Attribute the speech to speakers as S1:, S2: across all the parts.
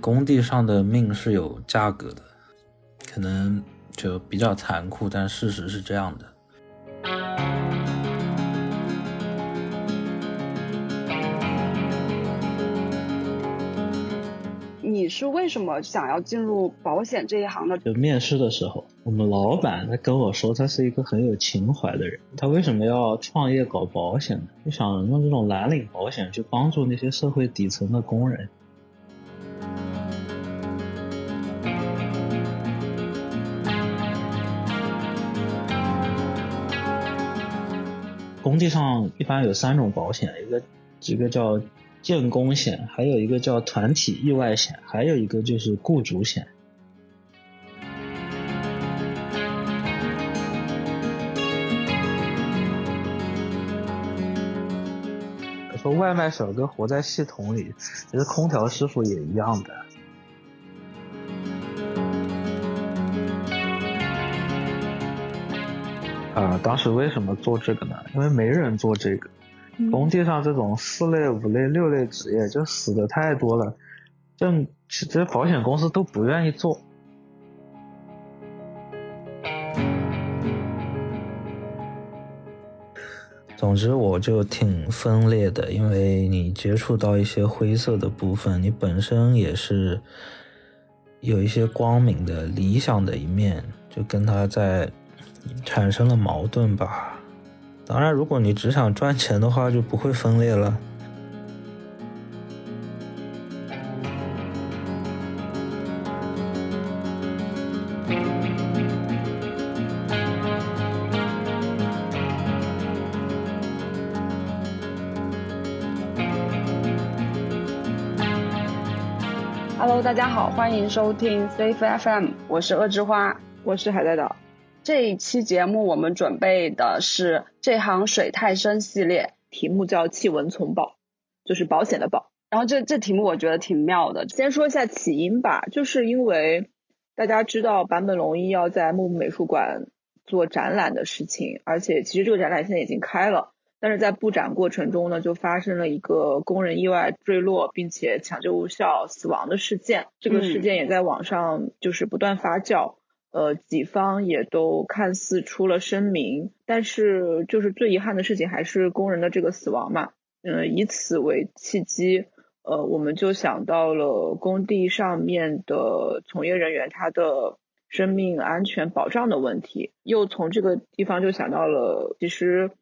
S1: 工地上的命是有价格的，可能就比较残酷，但事实是这样的。
S2: 是为什么想要进入保险这一行的？
S1: 就面试的时候，我们老板他跟我说，他是一个很有情怀的人。他为什么要创业搞保险呢？就想用这种蓝领保险去帮助那些社会底层的工人。工地上一般有三种保险，一个一个叫建工险，还有一个叫团体意外险，还有一个就是雇主险。说外卖小哥活在系统里，其实空调师傅也一样的。啊，当时为什么做这个呢？因为没人做这个，工地上这种四类、五类、六类职业就死的太多了，这其实保险公司都不愿意做。总之，我就挺分裂的，因为你接触到一些灰色的部分，你本身也是有一些光明的、理想的一面，就跟他在。产生了矛盾吧？当然，如果你只想赚钱的话，就不会分裂了。
S2: Hello，大家好，欢迎收听 Safe FM，我是恶之花，
S3: 我是海带岛。
S2: 这一期节目我们准备的是这行水太深系列，
S3: 题目叫“弃文从保”，就是保险的保。
S2: 然后这这题目我觉得挺妙的。先说一下起因吧，就是因为大家知道坂本龙一要在木木美术馆做展览的事情，而且其实这个展览现在已经开了，但是在布展过程中呢，就发生了一个工人意外坠落并且抢救无效死亡的事件。这个事件也在网上就是不断发酵。呃，几方也都看似出了声明，但是就是最遗憾的事情还是工人的这个死亡嘛。嗯，以此为契机，呃，我们就想到了工地上面的从业人员他的生命安全保障的问题，又从这个地方就想到了，其实，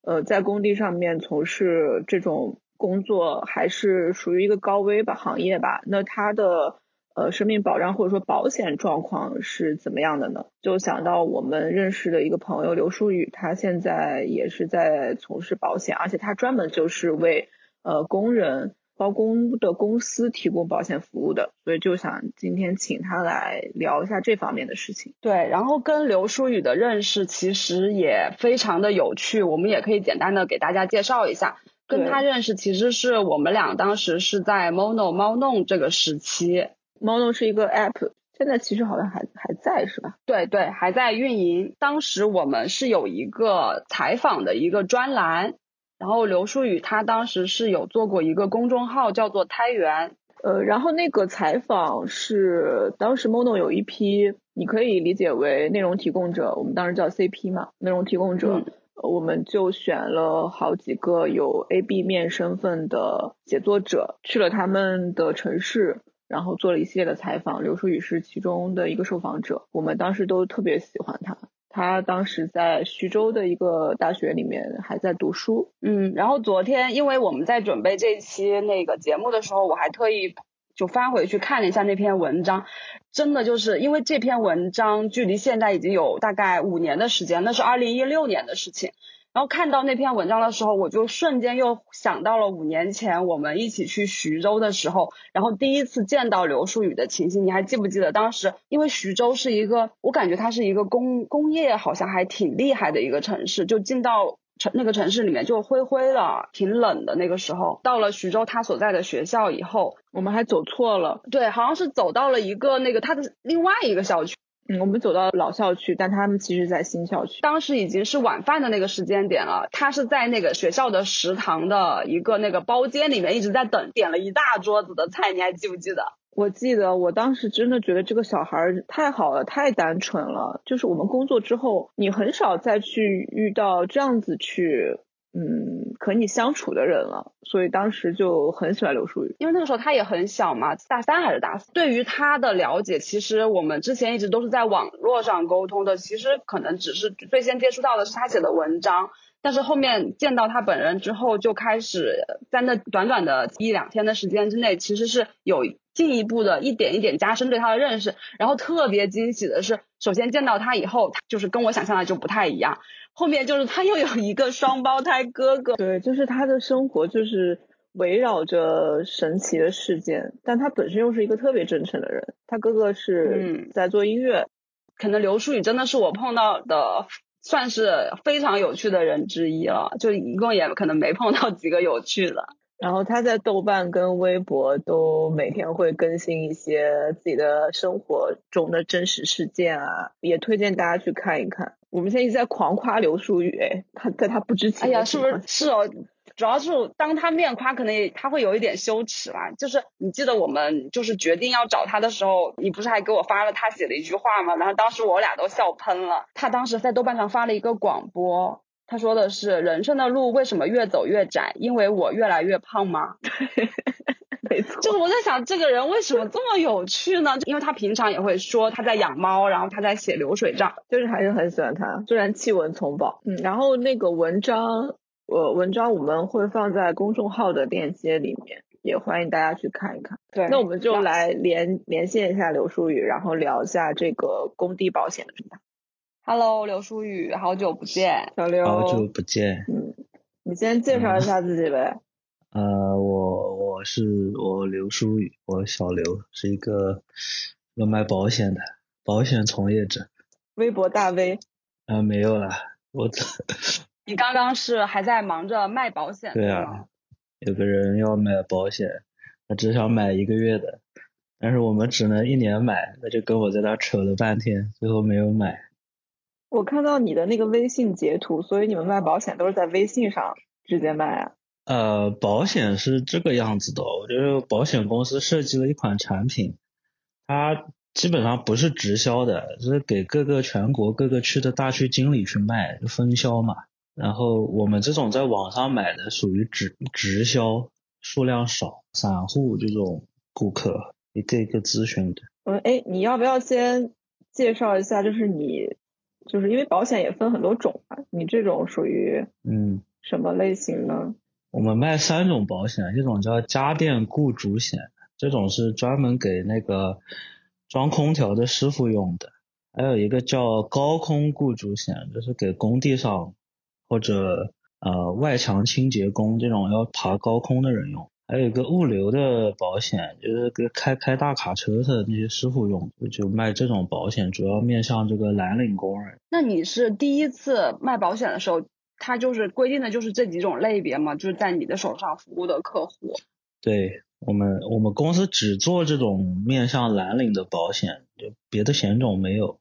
S2: 呃，在工地上面从事这种工作还是属于一个高危吧行业吧，那他的。呃，生命保障或者说保险状况是怎么样的呢？就想到我们认识的一个朋友刘书宇，他现在也是在从事保险，而且他专门就是为呃工人包工的公司提供保险服务的，所以就想今天请他来聊一下这方面的事情。对，然后跟刘书宇的认识其实也非常的有趣，我们也可以简单的给大家介绍一下。跟他认识其实是我们俩当时是在 Mono 猫弄这个时期。
S3: Mono 是一个 app，现在其实好像还还在是吧？
S2: 对对，还在运营。当时我们是有一个采访的一个专栏，然后刘书宇他当时是有做过一个公众号叫做胎源，
S3: 呃，然后那个采访是当时 Mono 有一批，你可以理解为内容提供者，我们当时叫 CP 嘛，内容提供者，我们就选了好几个有 A、B 面身份的写作者，去了他们的城市。然后做了一系列的采访，刘书宇是其中的一个受访者。我们当时都特别喜欢他，他当时在徐州的一个大学里面还在读书。
S2: 嗯，然后昨天因为我们在准备这期那个节目的时候，我还特意就翻回去看了一下那篇文章，真的就是因为这篇文章距离现在已经有大概五年的时间，那是二零一六年的事情。然后看到那篇文章的时候，我就瞬间又想到了五年前我们一起去徐州的时候，然后第一次见到刘书宇的情形。你还记不记得当时？因为徐州是一个，我感觉它是一个工工业好像还挺厉害的一个城市。就进到城那个城市里面就灰灰的，挺冷的。那个时候到了徐州他所在的学校以后，
S3: 我们还走错了。
S2: 对，好像是走到了一个那个他的另外一个校区。
S3: 嗯，我们走到老校区，但他们其实在新校区。
S2: 当时已经是晚饭的那个时间点了，他是在那个学校的食堂的一个那个包间里面一直在等，点了一大桌子的菜，你还记不记得？
S3: 我记得，我当时真的觉得这个小孩太好了，太单纯了。就是我们工作之后，你很少再去遇到这样子去。嗯，和你相处的人了，所以当时就很喜欢刘书宇，
S2: 因为那个时候他也很小嘛，大三还是大四。对于他的了解，其实我们之前一直都是在网络上沟通的，其实可能只是最先接触到的是他写的文章，但是后面见到他本人之后，就开始在那短短的一两天的时间之内，其实是有进一步的一点一点加深对他的认识。然后特别惊喜的是，首先见到他以后，就是跟我想象的就不太一样。后面就是他又有一个双胞胎哥哥，
S3: 对，就是他的生活就是围绕着神奇的事件，但他本身又是一个特别真诚的人。他哥哥是在做音乐，
S2: 可能刘书宇真的是我碰到的算是非常有趣的人之一了，就一共也可能没碰到几个有趣的。
S3: 然后他在豆瓣跟微博都每天会更新一些自己的生活中的真实事件啊，也推荐大家去看一看。我们现在一直在狂夸刘书宇，哎，他在他不知情。
S2: 哎呀，是不是是哦？主要是当他面夸，可能也他会有一点羞耻吧。就是你记得我们就是决定要找他的时候，你不是还给我发了他写的一句话吗？然后当时我俩都笑喷了。他当时在豆瓣上发了一个广播。他说的是人生的路为什么越走越窄？因为我越来越胖吗？
S3: 没错，
S2: 就是我在想这个人为什么这么有趣呢？因为他平常也会说他在养猫，然后他在写流水账，
S3: 就是还是很喜欢他，虽然弃文从宝。嗯，然后那个文章，呃，文章我们会放在公众号的链接里面，也欢迎大家去看一看。
S2: 对，
S3: 那我们就来连连线一下刘书宇，然后聊一下这个工地保险的事情。
S2: Hello，刘书宇，好久不见，
S3: 小刘，
S1: 好久不见。
S3: 嗯，你先介绍一下自己呗。
S1: 呃，我我是我刘书宇，我小刘，是一个卖保险的保险从业者。
S3: 微博大 V。
S1: 啊，没有了，我。
S2: 你刚刚是还在忙着卖保险？
S1: 对啊，有个人要买保险，他只想买一个月的，但是我们只能一年买，那就跟我在那扯了半天，最后没有买。
S3: 我看到你的那个微信截图，所以你们卖保险都是在微信上直接卖啊？
S1: 呃，保险是这个样子的，我觉得保险公司设计了一款产品，它基本上不是直销的，是给各个全国各个区的大区经理去卖，分销嘛。然后我们这种在网上买的属于直直销，数量少，散户这种顾客一个一个咨询的。
S3: 嗯，哎，你要不要先介绍一下，就是你？就是因为保险也分很多种嘛，你这种属于
S1: 嗯
S3: 什么类型呢？
S1: 我们卖三种保险，一种叫家电雇主险，这种是专门给那个装空调的师傅用的；还有一个叫高空雇主险，就是给工地上或者呃外墙清洁工这种要爬高空的人用。还有一个物流的保险，就是给开开大卡车的那些师傅用，就卖这种保险，主要面向这个蓝领工人。
S2: 那你是第一次卖保险的时候，他就是规定的就是这几种类别嘛？就是在你的手上服务的客户？
S1: 对我们，我们公司只做这种面向蓝领的保险，就别的险种没有。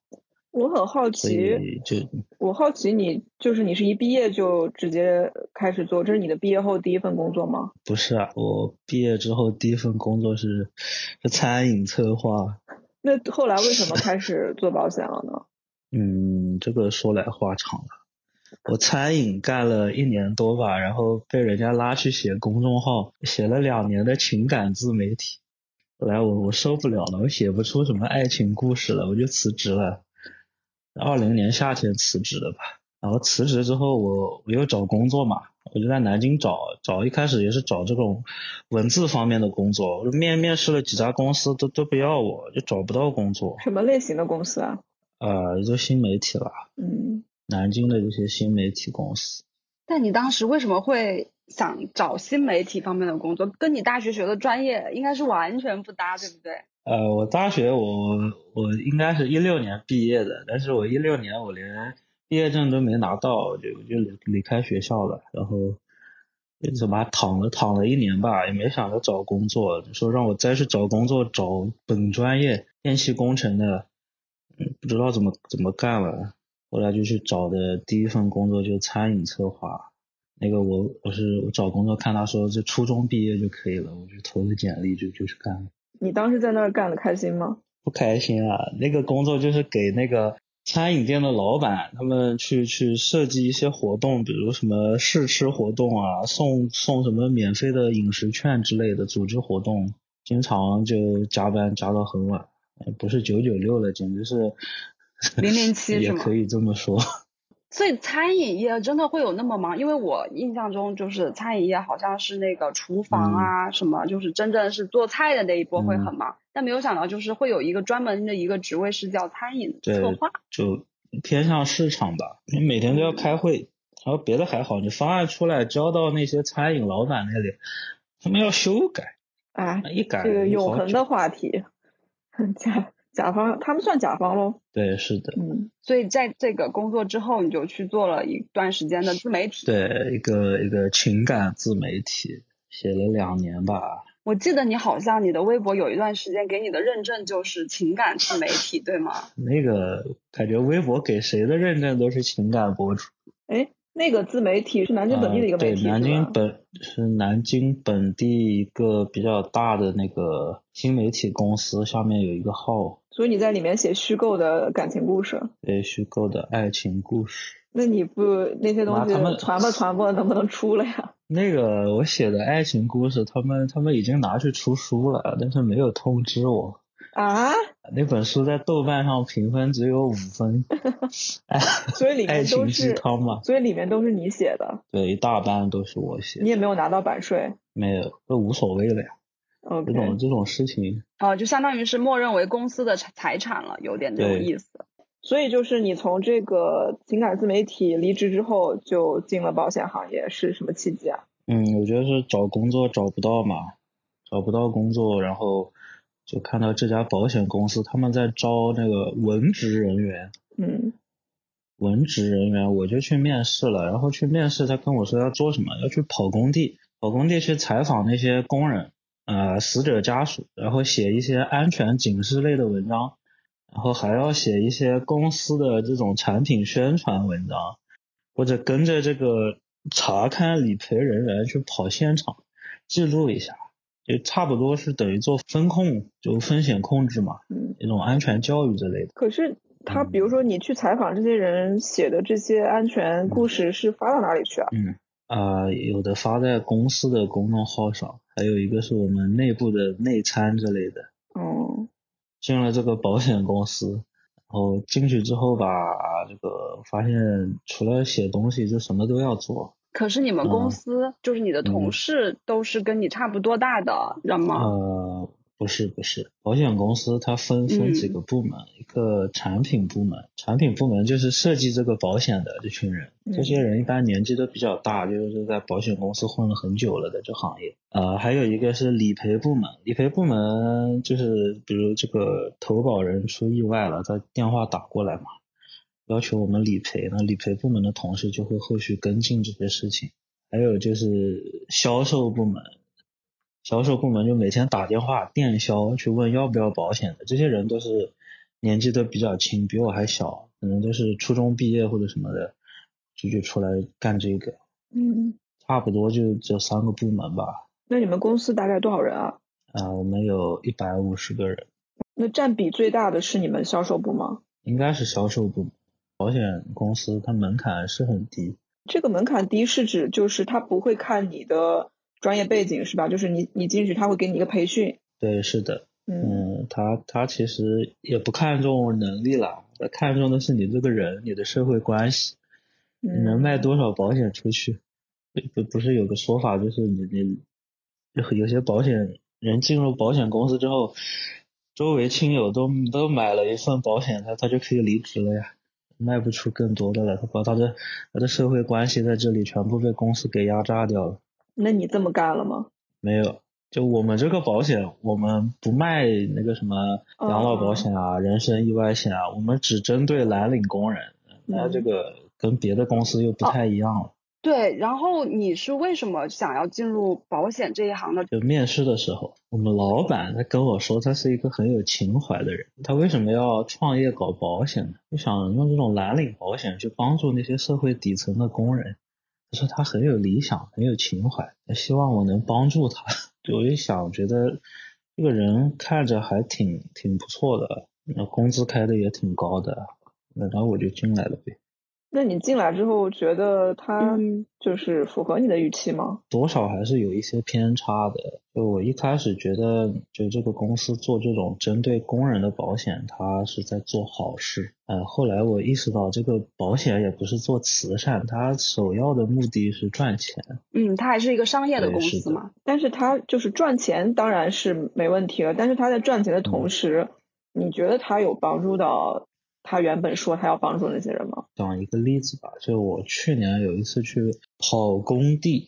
S3: 我很好奇，就我好奇你就是你是一毕业就直接开始做，这是你的毕业后第一份工作吗？
S1: 不是啊，我毕业之后第一份工作是是餐饮策划。
S3: 那后来为什么开始做保险了呢？
S1: 嗯，这个说来话长了。我餐饮干了一年多吧，然后被人家拉去写公众号，写了两年的情感自媒体。后来我我受不了了，我写不出什么爱情故事了，我就辞职了。二零年夏天辞职的吧，然后辞职之后我我又找工作嘛，我就在南京找找，一开始也是找这种文字方面的工作，我面面试了几家公司都都不要我，就找不到工作。
S3: 什么类型的公司啊？
S1: 呃，就新媒体了。
S3: 嗯。
S1: 南京的这些新媒体公司。
S2: 但你当时为什么会想找新媒体方面的工作？跟你大学学的专业应该是完全不搭，对不对？
S1: 呃，我大学我我应该是一六年毕业的，但是我一六年我连毕业证都没拿到，就就离离开学校了，然后怎么躺了躺了一年吧，也没想着找工作，说让我再去找工作找本专业电气工程的，嗯，不知道怎么怎么干了。后来就去找的第一份工作就是餐饮策划。那个我我是我找工作看他说这初中毕业就可以了，我就投了简历就就去干了。
S4: 你当时在那儿干的开心吗？
S1: 不开心啊！那个工作就是给那个餐饮店的老板他们去去设计一些活动，比如什么试吃活动啊，送送什么免费的饮食券之类的组织活动，经常就加班加到很晚，不是九九六了，简直是
S2: 零零七
S1: 也可以这么说。
S2: 所以餐饮业真的会有那么忙？因为我印象中就是餐饮业好像是那个厨房啊什么，就是真正是做菜的那一波会很忙，但没有想到就是会有一个专门的一个职位是叫餐饮策划，
S1: 就偏向市场吧。你每天都要开会，然后别的还好，你方案出来交到那些餐饮老板那里，他们要修改
S4: 啊，
S1: 一改
S4: 这个永恒的话题，加。甲方，他们算甲方喽。
S1: 对，是的。
S4: 嗯，
S2: 所以在这个工作之后，你就去做了一段时间的自媒体。
S1: 对，一个一个情感自媒体，写了两年吧。
S2: 我记得你好像你的微博有一段时间给你的认证就是情感自媒体，对吗？
S1: 那个感觉微博给谁的认证都是情感博主。
S4: 哎。那个自媒体是南京本地的一个媒
S1: 体，对，南京本是南京本地一个比较大的那个新媒体公司，下面有一个号。
S4: 所以你在里面写虚构的感情故事？
S1: 对，虚构的爱情故事。
S4: 那你不那些东西传吧传吧，能不能出了呀？
S1: 那个我写的爱情故事，他们他们已经拿去出书了，但是没有通知我。
S4: 啊，
S1: 那本书在豆瓣上评分只有五分，
S4: 哎，所以里面都是
S1: 汤嘛，
S4: 所以里面都是你写的，
S1: 对，一大半都是我写，
S4: 你也没有拿到版税，
S1: 没有，都无所谓了呀，这种这种事情，
S2: 哦，就相当于是默认为公司的财产了，有点这种意思，
S4: 所以就是你从这个情感自媒体离职之后，就进了保险行业，是什么契机啊？
S1: 嗯，我觉得是找工作找不到嘛，找不到工作，然后。就看到这家保险公司他们在招那个文职人员，
S4: 嗯，
S1: 文职人员我就去面试了，然后去面试他跟我说要做什么，要去跑工地，跑工地去采访那些工人，呃，死者家属，然后写一些安全警示类的文章，然后还要写一些公司的这种产品宣传文章，或者跟着这个查看理赔人员去跑现场，记录一下。就差不多是等于做风控，就风险控制嘛，
S4: 嗯，
S1: 一种安全教育之类的。
S4: 可是他，比如说你去采访这些人写的这些安全故事，是发到哪里去啊？
S1: 嗯啊，有的发在公司的公众号上，还有一个是我们内部的内参之类的。
S4: 哦。
S1: 进了这个保险公司，然后进去之后吧，这个发现除了写东西，就什么都要做。
S2: 可是你们公司就是你的同事都是跟你差不多大的人吗？
S1: 呃，不是不是，保险公司它分分几个部门，一个产品部门，产品部门就是设计这个保险的这群人，这些人一般年纪都比较大，就是在保险公司混了很久了的这行业。呃，还有一个是理赔部门，理赔部门就是比如这个投保人出意外了，他电话打过来嘛。要求我们理赔，那理赔部门的同事就会后续跟进这些事情。还有就是销售部门，销售部门就每天打电话电销去问要不要保险的，这些人都是年纪都比较轻，比我还小，可能都是初中毕业或者什么的，就就出来干这个。
S4: 嗯，
S1: 差不多就这三个部门吧。
S4: 那你们公司大概多少人啊？
S1: 啊，我们有一百五十个人。
S4: 那占比最大的是你们销售部吗？
S1: 应该是销售部。保险公司它门槛是很低，
S4: 这个门槛低是指就是它不会看你的专业背景是吧？就是你你进去他会给你一个培训。
S1: 对，是的，嗯，他他其实也不看重能力了，他看重的是你这个人，你的社会关系，你能卖多少保险出去？不不是有个说法就是你你有有些保险人进入保险公司之后，周围亲友都都买了一份保险，他他就可以离职了呀。卖不出更多的了，他把他的他的社会关系在这里全部被公司给压榨掉了。
S4: 那你这么干了吗？
S1: 没有，就我们这个保险，我们不卖那个什么养老保险啊、人身意外险啊，我们只针对蓝领工人。那这个跟别的公司又不太一样了。
S2: 对，然后你是为什么想要进入保险这一行的？
S1: 就面试的时候，我们老板他跟我说，他是一个很有情怀的人。他为什么要创业搞保险呢？就想用这种蓝领保险去帮助那些社会底层的工人。他说他很有理想，很有情怀，希望我能帮助他。我一想，觉得这个人看着还挺挺不错的，那工资开的也挺高的，那然后我就进来了呗。
S3: 那你进来之后觉得他就是符合你的预期吗？
S1: 多少还是有一些偏差的。就我一开始觉得，就这个公司做这种针对工人的保险，他是在做好事。呃，后来我意识到，这个保险也不是做慈善，它首要的目的是赚钱。
S2: 嗯，它还是一个商业的公司嘛。
S3: 但是它就是赚钱，当然是没问题了。但是它在赚钱的同时，你觉得它有帮助到？他原本说他要帮助那些人吗？
S1: 讲一个例子吧，就我去年有一次去跑工地，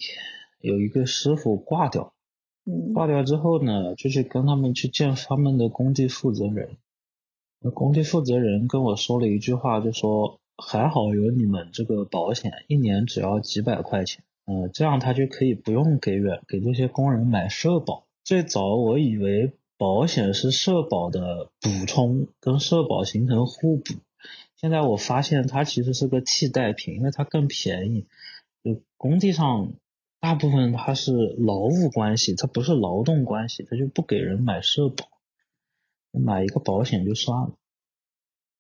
S1: 有一个师傅挂掉，
S3: 嗯，
S1: 挂掉之后呢，就去跟他们去见他们的工地负责人。那工地负责人跟我说了一句话，就说还好有你们这个保险，一年只要几百块钱，嗯，这样他就可以不用给远给这些工人买社保。最早我以为。保险是社保的补充，跟社保形成互补。现在我发现它其实是个替代品，因为它更便宜。就工地上大部分它是劳务关系，它不是劳动关系，它就不给人买社保，买一个保险就算了。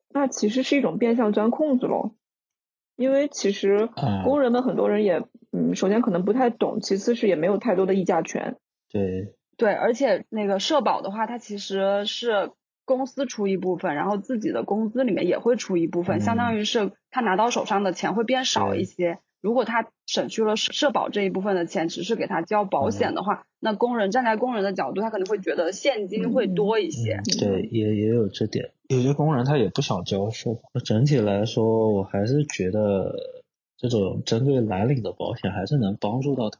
S3: 那其实是一种变相钻空子喽，因为其实工人们很多人也，嗯，首先可能不太懂，其次是也没有太多的议价权。
S1: 对。
S2: 对，而且那个社保的话，它其实是公司出一部分，然后自己的工资里面也会出一部分，相当于是他拿到手上的钱会变少一些。如果他省去了社保这一部分的钱，只是给他交保险的话，那工人站在工人的角度，他可能会觉得现金会多一些。
S1: 对，也也有这点。有些工人他也不想交社保。整体来说，我还是觉得这种针对蓝领的保险还是能帮助到他。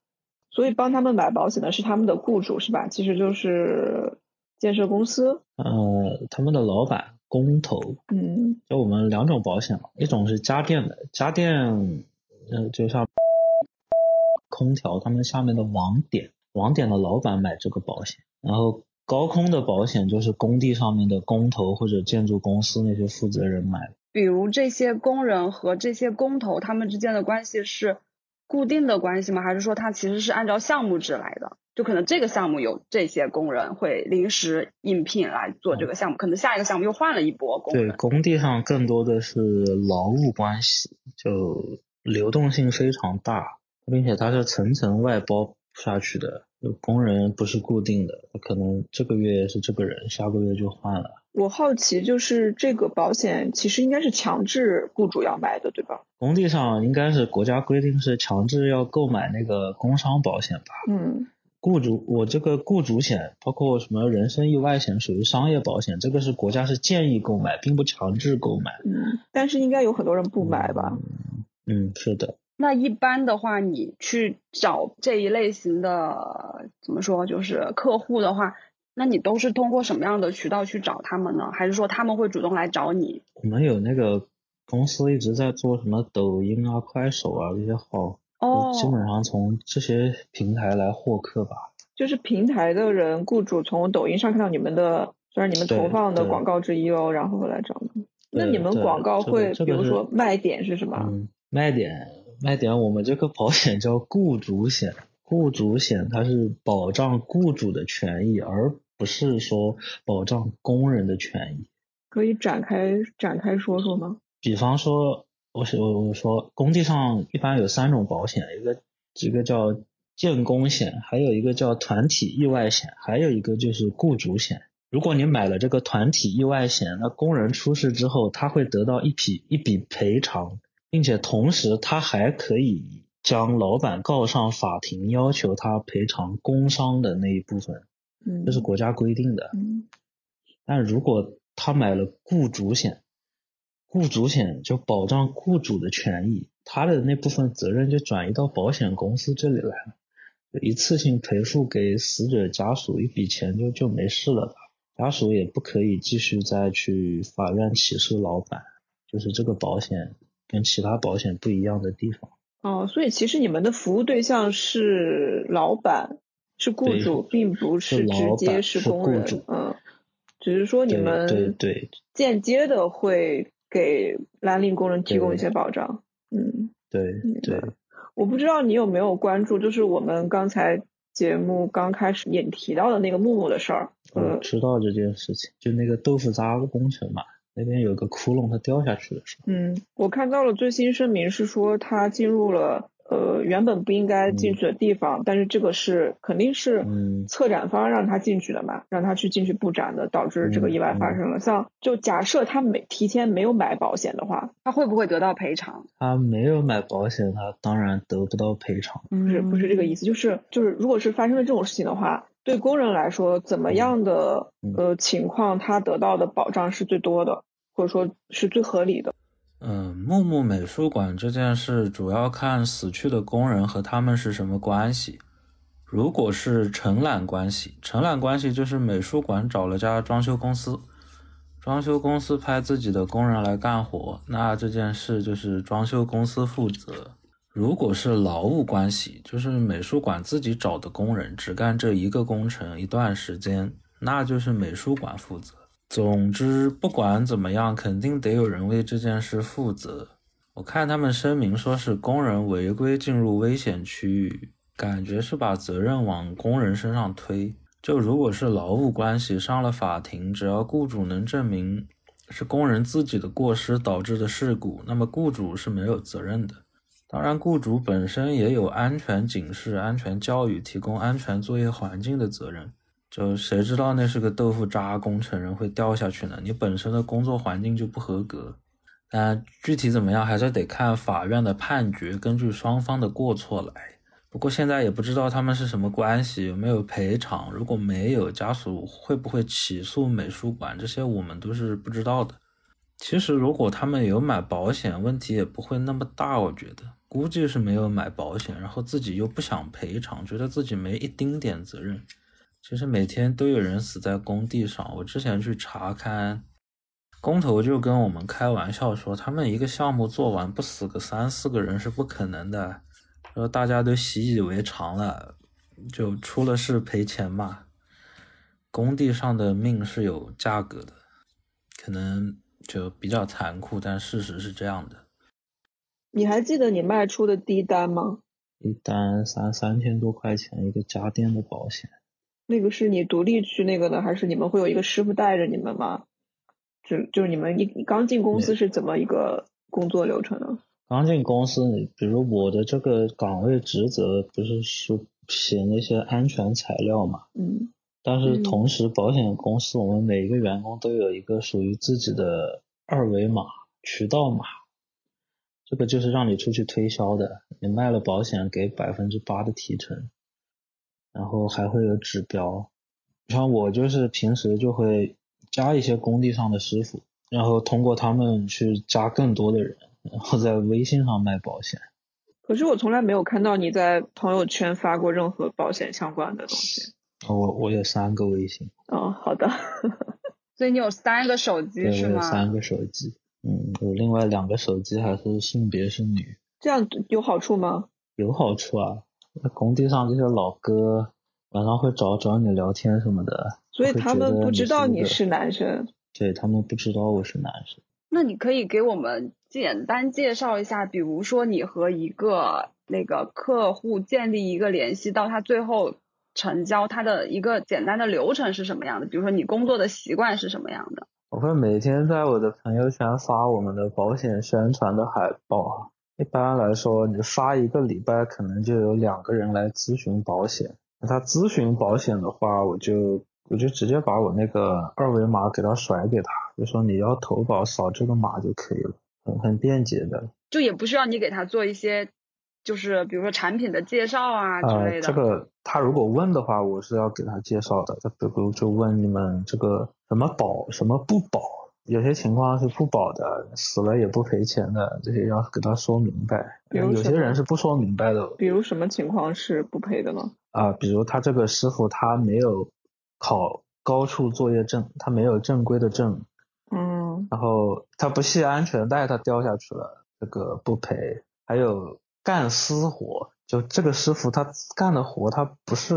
S3: 所以帮他们买保险的是他们的雇主是吧？其实就是建设公司。
S1: 呃，他们的老板工头。
S3: 嗯。
S1: 就我们两种保险嘛，一种是家电的，家电，呃，就像空调，他们下面的网点，网点的老板买这个保险。然后高空的保险就是工地上面的工头或者建筑公司那些负责人买。
S2: 比如这些工人和这些工头他们之间的关系是。固定的关系吗？还是说它其实是按照项目制来的？就可能这个项目有这些工人会临时应聘来做这个项目，可能下一个项目又换了一波工
S1: 人。对，工地上更多的是劳务关系，就流动性非常大，并且它是层层外包下去的，就工人不是固定的，可能这个月是这个人，下个月就换了。
S3: 我好奇，就是这个保险其实应该是强制雇主要买的，对吧？
S1: 工地上应该是国家规定是强制要购买那个工伤保险吧？
S3: 嗯。
S1: 雇主，我这个雇主险，包括什么人身意外险，属于商业保险，这个是国家是建议购买，并不强制购买。
S3: 嗯。但是应该有很多人不买吧？
S1: 嗯，是的。
S2: 那一般的话，你去找这一类型的，怎么说，就是客户的话。那你都是通过什么样的渠道去找他们呢？还是说他们会主动来找你？
S1: 我们有那个公司一直在做什么抖音啊、快手啊这些号，
S2: 哦，
S1: 基本上从这些平台来获客吧。
S3: 就是平台的人，雇主从抖音上看到你们的，算是你们投放的广告之一哦，然后来找你。那你们广告会，比如说卖点是什么？
S1: 卖点，卖点，我们这个保险叫雇主险，雇主险它是保障雇主的权益，而不是说保障工人的权益，
S3: 可以展开展开说说吗？
S1: 比方说，我我我说工地上一般有三种保险，一个一个叫建工险，还有一个叫团体意外险，还有一个就是雇主险。如果你买了这个团体意外险，那工人出事之后，他会得到一笔一笔赔偿，并且同时他还可以将老板告上法庭，要求他赔偿工伤的那一部分。这是国家规定的，嗯。但如果他买了雇主险，雇主险就保障雇主的权益，他的那部分责任就转移到保险公司这里来了，一次性赔付给死者家属一笔钱就就没事了，家属也不可以继续再去法院起诉老板，就是这个保险跟其他保险不一样的地方。
S3: 哦，所以其实你们的服务对象是老板，是雇主，并不
S1: 是
S3: 直接
S1: 是
S3: 工人。嗯，只是说你们
S1: 对对
S3: 间接的会给蓝领工人提供一些保障。嗯，
S1: 对对。
S3: 我不知道你有没有关注，就是我们刚才节目刚开始也提到的那个木木的事儿。
S1: 我知道这件事情，就那个豆腐渣工程嘛。那边有个窟窿，它掉下去的时候。
S3: 嗯，我看到了最新声明是说他进入了呃原本不应该进去的地方，但是这个是肯定是策展方让他进去的嘛，让他去进去布展的，导致这个意外发生了。像就假设他没提前没有买保险的话，
S2: 他会不会得到赔偿？
S1: 他没有买保险，他当然得不到赔偿。
S3: 不是不是这个意思，就是就是如果是发生了这种事情的话。对工人来说，怎么样的呃情况，他得到的保障是最多的，或者说是最合理的？
S1: 嗯，木木美术馆这件事主要看死去的工人和他们是什么关系。如果是承揽关系，承揽关系就是美术馆找了家装修公司，装修公司派自己的工人来干活，那这件事就是装修公司负责。如果是劳务关系，就是美术馆自己找的工人只干这一个工程一段时间，那就是美术馆负责。总之，不管怎么样，肯定得有人为这件事负责。我看他们声明说是工人违规进入危险区域，感觉是把责任往工人身上推。就如果是劳务关系上了法庭，只要雇主能证明是工人自己的过失导致的事故，那么雇主是没有责任的。当然，雇主本身也有安全警示、安全教育、提供安全作业环境的责任。就谁知道那是个豆腐渣工程人会掉下去呢？你本身的工作环境就不合格。但具体怎么样，还是得看法院的判决，根据双方的过错来。不过现在也不知道他们是什么关系，有没有赔偿。如果没有，家属会不会起诉美术馆？这些我们都是不知道的。其实，如果他们有买保险，问题也不会那么大，我觉得。估计是没有买保险，然后自己又不想赔偿，觉得自己没一丁点责任。其实每天都有人死在工地上。我之前去查看，工头就跟我们开玩笑说，他们一个项目做完不死个三四个人是不可能的，说大家都习以为常了，就出了事赔钱嘛。工地上的命是有价格的，可能就比较残酷，但事实是这样的。
S3: 你还记得你卖出的第一单吗？
S1: 一单三三千多块钱一个家电的保险。
S3: 那个是你独立去那个的，还是你们会有一个师傅带着你们吗？就就是你们你刚进公司是怎么一个工作流程呢？
S1: 刚进公司，比如我的这个岗位职责不是说写那些安全材料嘛？
S3: 嗯。
S1: 但是同时，保险公司我们每一个员工都有一个属于自己的二维码渠道码。这个就是让你出去推销的，你卖了保险给百分之八的提成，然后还会有指标。像我就是平时就会加一些工地上的师傅，然后通过他们去加更多的人，然后在微信上卖保险。
S3: 可是我从来没有看到你在朋友圈发过任何保险相关的东西。
S1: 我我有三个微信。
S3: 哦，好的。
S2: 所以你有三个手机是吗？
S1: 三个手机。嗯，有另外两个手机还是性别是女，
S3: 这样有好处吗？
S1: 有好处啊，那工地上这些老哥晚上会找找你聊天什么的，
S3: 所以他们不知道
S1: 你
S3: 是男生，
S1: 对他们不知道我是男生。
S2: 那你可以给我们简单介绍一下，比如说你和一个那个客户建立一个联系，到他最后成交，他的一个简单的流程是什么样的？比如说你工作的习惯是什么样的？
S1: 我会每天在我的朋友圈发我们的保险宣传的海报。一般来说，你发一个礼拜，可能就有两个人来咨询保险。他咨询保险的话，我就我就直接把我那个二维码给他甩给他，就说你要投保，扫这个码就可以了，很很便捷的。
S2: 就也不需要你给他做一些。就是比如说产品的介绍啊之类
S1: 的。这个他如果问的话，我是要给他介绍的。他比如就问你们这个什么保什么不保，有些情况是不保的，死了也不赔钱的，这些要给他说明白。有些人是不说明白的。
S3: 比如什么情况是不赔的呢？
S1: 啊，比如他这个师傅他没有考高处作业证，他没有正规的证。
S3: 嗯。
S1: 然后他不系安全带，他掉下去了，这个不赔。还有。干私活，就这个师傅他干的活，他不是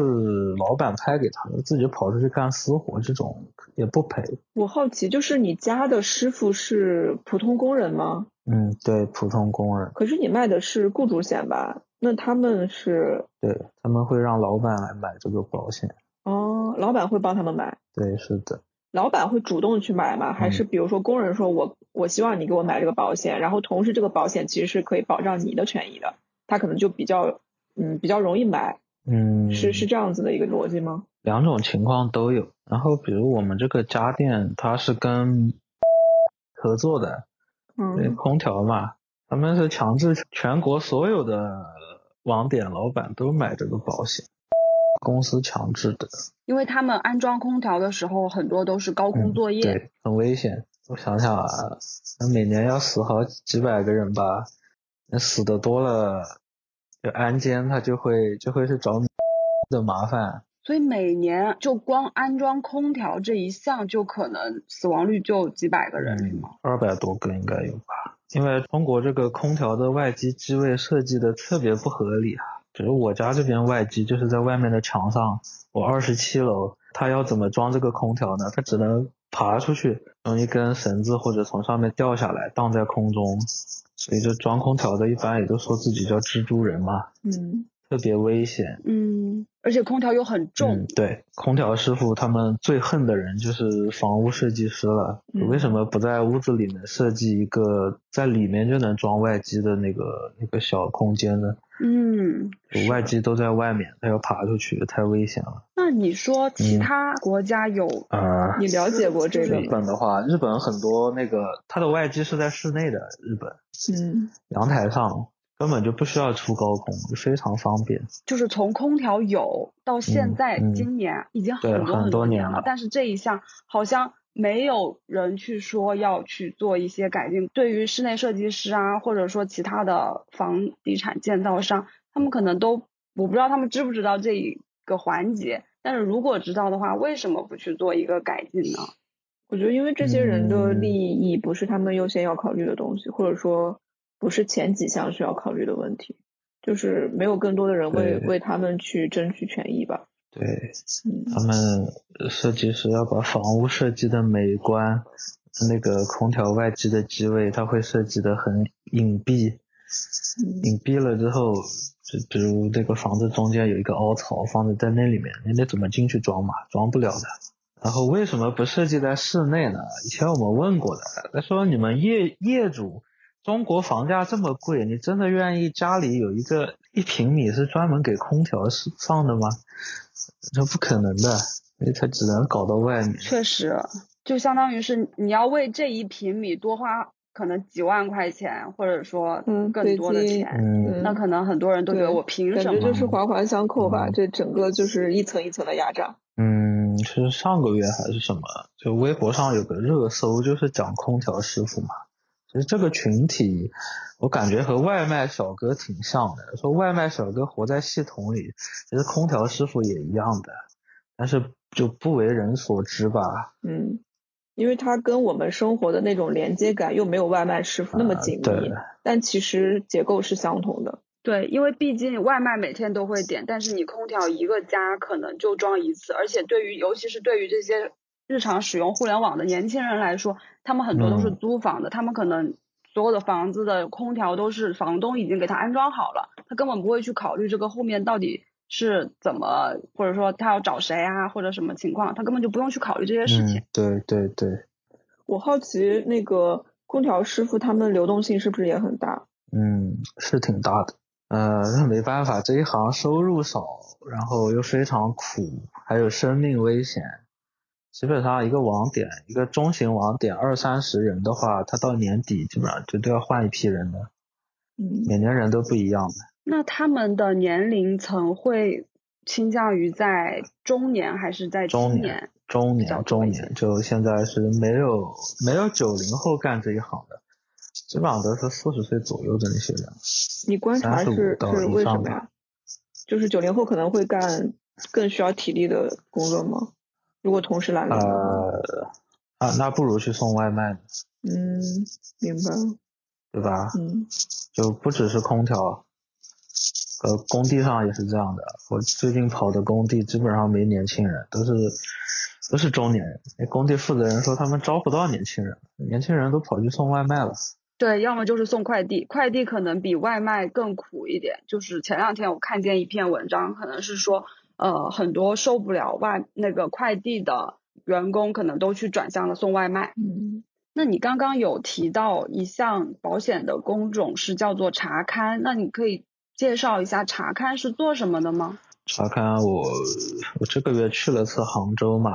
S1: 老板派给他的，自己跑出去干私活，这种也不赔。
S3: 我好奇，就是你家的师傅是普通工人吗？
S1: 嗯，对，普通工人。
S3: 可是你卖的是雇主险吧？那他们是？
S1: 对，他们会让老板来买这个保险。
S3: 哦，老板会帮他们买？
S1: 对，是的。
S3: 老板会主动去买吗？还是比如说工人说我我希望你给我买这个保险，然后同时这个保险其实是可以保障你的权益的，他可能就比较嗯比较容易买。
S1: 嗯，
S3: 是是这样子的一个逻辑吗？
S1: 两种情况都有。然后比如我们这个家电，它是跟合作的。
S3: 嗯，
S1: 空调嘛，他们是强制全国所有的网点老板都买这个保险，公司强制的。
S2: 因为他们安装空调的时候，很多都是高空作业，
S1: 对，很危险。我想想啊，那每年要死好几百个人吧，那死的多了，就安监他就会就会是找你的麻烦。
S2: 所以每年就光安装空调这一项，就可能死亡率就几百个人，是吗？
S1: 二百多个应该有吧？因为中国这个空调的外机机位设计的特别不合理啊。比如我家这边外机就是在外面的墙上，我二十七楼，它要怎么装这个空调呢？它只能爬出去，用一根绳子或者从上面掉下来荡在空中。所以这装空调的一般也都说自己叫蜘蛛人嘛。
S3: 嗯。
S1: 特别危险，
S2: 嗯，而且空调又很重，
S1: 对，空调师傅他们最恨的人就是房屋设计师了。为什么不在屋子里面设计一个在里面就能装外机的那个那个小空间呢？
S2: 嗯，
S1: 外机都在外面，他要爬出去，太危险了。
S2: 那你说其他国家有
S1: 啊？
S3: 你了解过这个？
S1: 日本的话，日本很多那个它的外机是在室内的，日本，
S3: 嗯，
S1: 阳台上。根本就不需要出高空，非常方便。
S2: 就是从空调有到现在，今年已经很
S1: 多很
S2: 多
S1: 年了。
S2: 但是这一项好像没有人去说要去做一些改进。对于室内设计师啊，或者说其他的房地产建造商，他们可能都我不知道他们知不知道这一个环节。但是如果知道的话，为什么不去做一个改进呢？
S3: 我觉得因为这些人的利益不是他们优先要考虑的东西，或者说。不是前几项需要考虑的问题，就是没有更多的人为为他们去争取权益吧。
S1: 对，他们设计师要把房屋设计的美观，那个空调外机的机位，它会设计的很隐蔽，隐蔽了之后，就比如这个房子中间有一个凹槽，放在在那里面，你得怎么进去装嘛？装不了的。然后为什么不设计在室内呢？以前我们问过的，他说你们业业主。中国房价这么贵，你真的愿意家里有一个一平米是专门给空调放的吗？这不可能的，所以它只能搞到外面。
S2: 确实，就相当于是你要为这一平米多花可能几万块钱，或者说更多的
S1: 钱，
S2: 那可能很多人都觉得我凭什么？
S3: 感觉就是环环相扣吧，这整个就是一层一层的压榨。
S1: 嗯，是上个月还是什么？就微博上有个热搜，就是讲空调师傅嘛。其实这个群体，我感觉和外卖小哥挺像的。说外卖小哥活在系统里，其实空调师傅也一样的，但是就不为人所知吧。
S3: 嗯，因为他跟我们生活的那种连接感又没有外卖师傅那么紧密。
S1: 对。
S3: 但其实结构是相同的。
S2: 对，因为毕竟外卖每天都会点，但是你空调一个家可能就装一次，而且对于尤其是对于这些。日常使用互联网的年轻人来说，他们很多都是租房的，他们可能所有的房子的空调都是房东已经给他安装好了，他根本不会去考虑这个后面到底是怎么，或者说他要找谁啊，或者什么情况，他根本就不用去考虑这些事情。
S1: 对对对。
S3: 我好奇那个空调师傅他们流动性是不是也很大？
S1: 嗯，是挺大的。呃，那没办法，这一行收入少，然后又非常苦，还有生命危险。基本上一个网点，一个中型网点二三十人的话，他到年底基本上就都要换一批人的。
S3: 嗯，
S1: 每年人都不一样的。
S2: 那他们的年龄层会倾向于在中年还是在
S1: 中年？中年，中年，就现在是没有没有九零后干这一行的，基本上都是四十岁左右的那些人。
S3: 你观察是是为什么呀？就是九零后可能会干更需要体力的工作吗？如果同时来了，
S1: 呃，啊，那不如去送外卖。
S3: 嗯，明白了，
S1: 对吧？
S3: 嗯，
S1: 就不只是空调，呃，工地上也是这样的。我最近跑的工地基本上没年轻人，都是都是中年人。那工地负责人说他们招不到年轻人，年轻人都跑去送外卖了。
S2: 对，要么就是送快递，快递可能比外卖更苦一点。就是前两天我看见一篇文章，可能是说，呃，很多受不了外那个快递的员工，可能都去转向了送外卖。
S3: 嗯，
S2: 那你刚刚有提到一项保险的工种是叫做查勘，那你可以介绍一下查勘是做什么的吗？
S1: 查勘我我这个月去了次杭州嘛，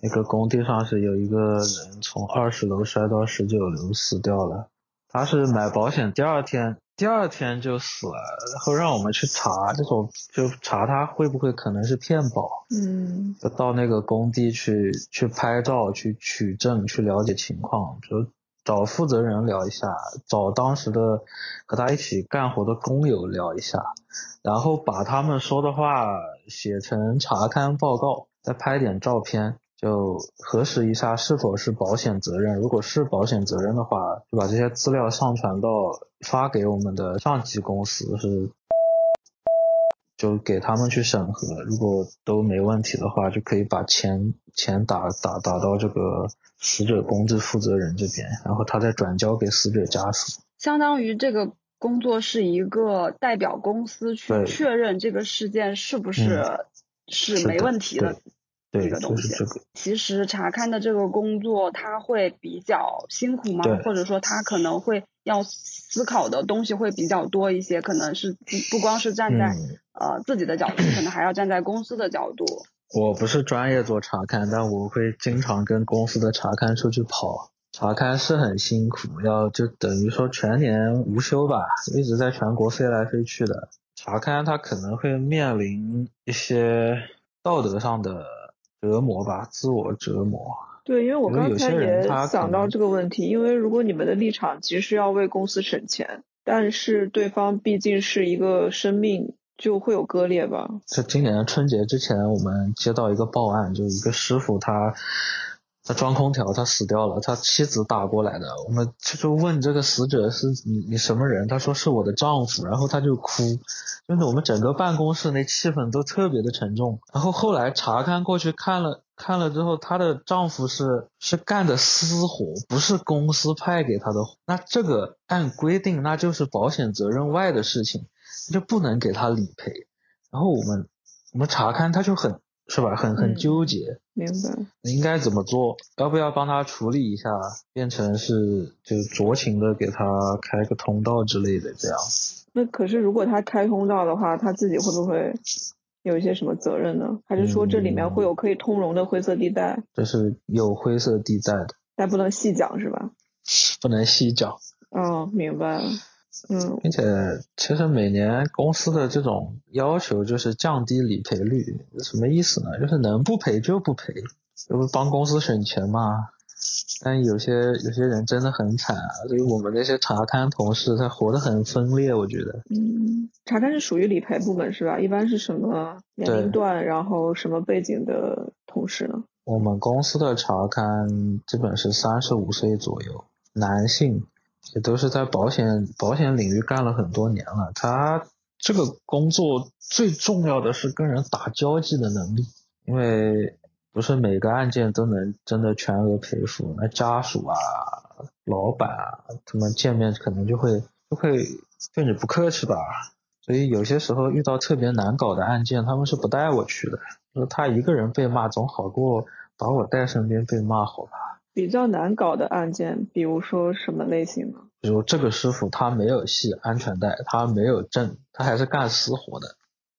S1: 那个工地上是有一个人从二十楼摔到十九楼死掉了。他是买保险，第二天第二天就死了，然后让我们去查这种，就查他会不会可能是骗保，
S3: 嗯，
S1: 就到那个工地去去拍照、去取证、去了解情况，就找负责人聊一下，找当时的和他一起干活的工友聊一下，然后把他们说的话写成查勘报告，再拍点照片。就核实一下是否是保险责任，如果是保险责任的话，就把这些资料上传到发给我们的上级公司，是就给他们去审核，如果都没问题的话，就可以把钱钱打打打到这个死者公证负责人这边，然后他再转交给死者家属。
S2: 相当于这个工作是一个代表公司去确认这个事件是不是是没问题的。
S1: 对，
S2: 这个东西
S1: 就是这个。
S2: 其实查看的这个工作，它会比较辛苦吗？或者说，它可能会要思考的东西会比较多一些，可能是不不光是站在、
S1: 嗯
S2: 呃自己的角度，可能还要站在公司的角度。
S1: 我不是专业做查看，但我会经常跟公司的查看出去跑。查看是很辛苦，要就等于说全年无休吧，一直在全国飞来飞去的。查看它可能会面临一些道德上的折磨吧，自我折磨。
S3: 对，因为我刚才也想到这个问题，因为如果你们的立场其实是要为公司省钱，但是对方毕竟是一个生命，就会有割裂吧。
S1: 在今年春节之前，我们接到一个报案，就一个师傅他他装空调，他死掉了，他妻子打过来的。我们就就问这个死者是你你什么人？他说是我的丈夫，然后他就哭，就是我们整个办公室那气氛都特别的沉重。然后后来查看过去看了看了之后，她的丈夫是是干的私活，不是公司派给他的。那这个按规定那就是保险责任外的事情，就不能给他理赔。然后我们我们查看他就很是吧，很很
S3: 嗯
S1: 纠结，
S3: 明白？
S1: 应该怎么做？要不要帮他处理一下，变成是就酌情的给他开个通道之类的这样？
S3: 那可是如果他开通道的话，他自己会不会有一些什么责任呢？还是说这里面会有可以通融的灰色地带，
S1: 这是有灰色地带的，
S3: 但不能细讲是吧？
S1: 不能细讲。
S3: 哦，明白了。嗯，
S1: 并且，其实每年公司的这种要求就是降低理赔率，什么意思呢？就是能不赔就不赔，这不帮公司省钱嘛。但有些有些人真的很惨啊，所以我们那些查勘同事他活得很分裂，我觉得。
S3: 嗯，查勘是属于理赔部门是吧？一般是什么年龄段，然后什么背景的同事呢？
S1: 我们公司的查勘基本是三十五岁左右，男性，也都是在保险保险领域干了很多年了。他这个工作最重要的是跟人打交际的能力，因为不是每个案件都能真的全额赔付，那家属啊、老板啊，他们见面可能就会就会对你不客气吧。所以有些时候遇到特别难搞的案件，他们是不带我去的。说他一个人被骂总好过把我带身边被骂，好吧？
S3: 比较难搞的案件，比如说什么类型呢？
S1: 比如这个师傅他没有系安全带，他没有证，他还是干私活的，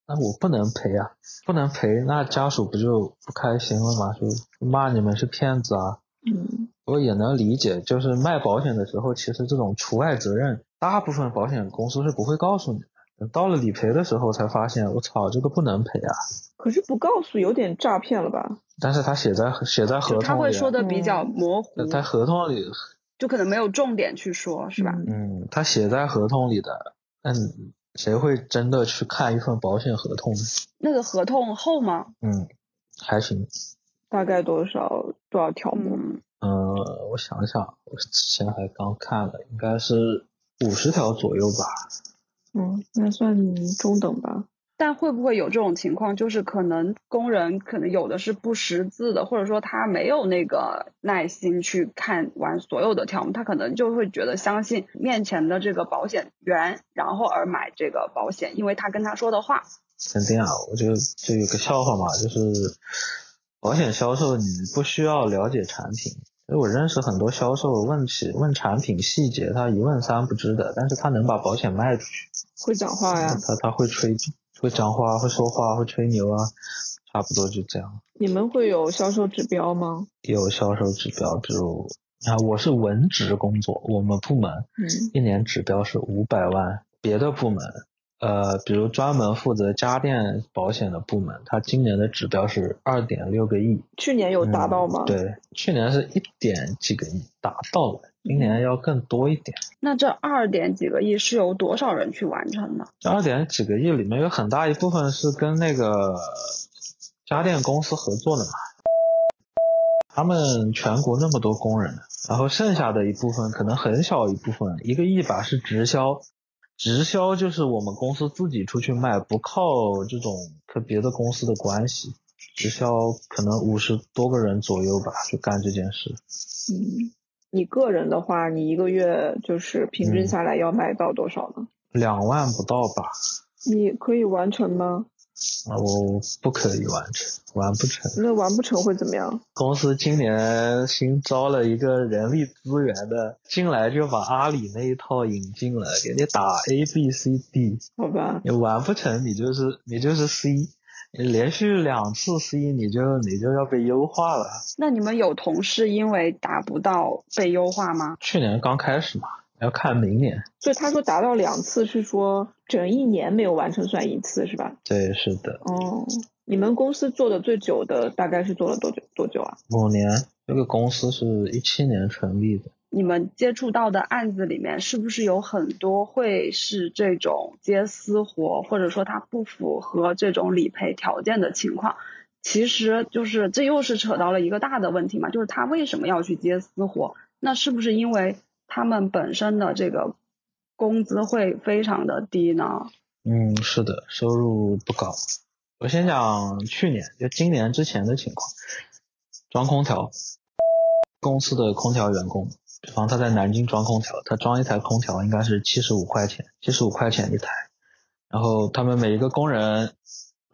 S1: 那我不能赔啊，不能赔，那家属不就不开心了吗？就骂你们是骗子啊。
S3: 嗯，
S1: 我也能理解，就是卖保险的时候，其实这种除外责任，大部分保险公司是不会告诉你到了理赔的时候才发现，我操，这个不能赔啊！
S3: 可是不告诉有点诈骗了吧？
S1: 但是他写在写在合同里、啊，
S2: 他会说的比较模糊，
S1: 在合同里，
S2: 就可能没有重点去说，是吧？
S3: 嗯
S1: 嗯，他写在合同里的，那谁会真的去看一份保险合同呢？
S2: 那个合同厚吗？
S1: 嗯，还行。
S3: 大概多少多少条目？
S2: 嗯，
S1: 呃，我想想，我之前还刚看了，应该是五十条左右吧。
S4: 嗯，那算中等吧。
S2: 但会不会有这种情况，就是可能工人可能有的是不识字的，或者说他没有那个耐心去看完所有的条目，他可能就会觉得相信面前的这个保险员，然后而买这个保险，因为他跟他说的话。
S1: 肯定啊，我就就有个笑话嘛，就是保险销售你不需要了解产品，因为我认识很多销售问起问产品细节，他一问三不知的，但是他能把保险卖出去，
S4: 会讲话呀，
S1: 他他会吹。会讲话，会说话，会吹牛啊，差不多就这样。
S4: 你们会有销售指标吗？
S1: 有销售指标，比如啊，我是文职工作，我们部门嗯一年指标是五百万。别的部门，呃，比如专门负责家电保险的部门，它今年的指标是二点六个亿。
S4: 去年有达到吗？
S1: 对，去年是一点几个亿，达到了。今年要更多一点。
S2: 那这二点几个亿是由多少人去完成的？
S1: 这二点几个亿里面有很大一部分是跟那个家电公司合作的嘛。他们全国那么多工人，然后剩下的一部分可能很小一部分，一个亿吧是直销。直销就是我们公司自己出去卖，不靠这种和别的公司的关系。直销可能五十多个人左右吧，就干这件事。
S4: 嗯。你个人的话，你一个月就是平均下来要卖到多少呢？
S1: 两万不到吧。
S4: 你可以完成吗？
S1: 啊，我不可以完成，完不成。
S4: 那完不成会怎么样？
S1: 公司今年新招了一个人力资源的，进来就把阿里那一套引进了，给你打 A B C D。
S4: 好吧。
S1: 你完不成，你就是你就是 C 你。连续两次 C，你就你就要被优化了。
S2: 那你们有同事因为达不到被优化吗？
S1: 去年刚开始嘛，要看明年。
S4: 所以他说达到两次是说整一年没有完成算一次是吧？
S1: 对，是的。
S4: 哦，你们公司做的最久的大概是做了多久多久啊？
S1: 五年。这个公司是一七年成立的。
S2: 你们接触到的案子里面，是不是有很多会是这种接私活，或者说它不符合这种理赔条件的情况？其实就是这又是扯到了一个大的问题嘛，就是他为什么要去接私活？那是不是因为他们本身的这个工资会非常的低呢？
S1: 嗯，是的，收入不高。我先讲去年，就今年之前的情况，装空调公司的空调员工。比方他在南京装空调，他装一台空调应该是七十五块钱，七十五块钱一台。然后他们每一个工人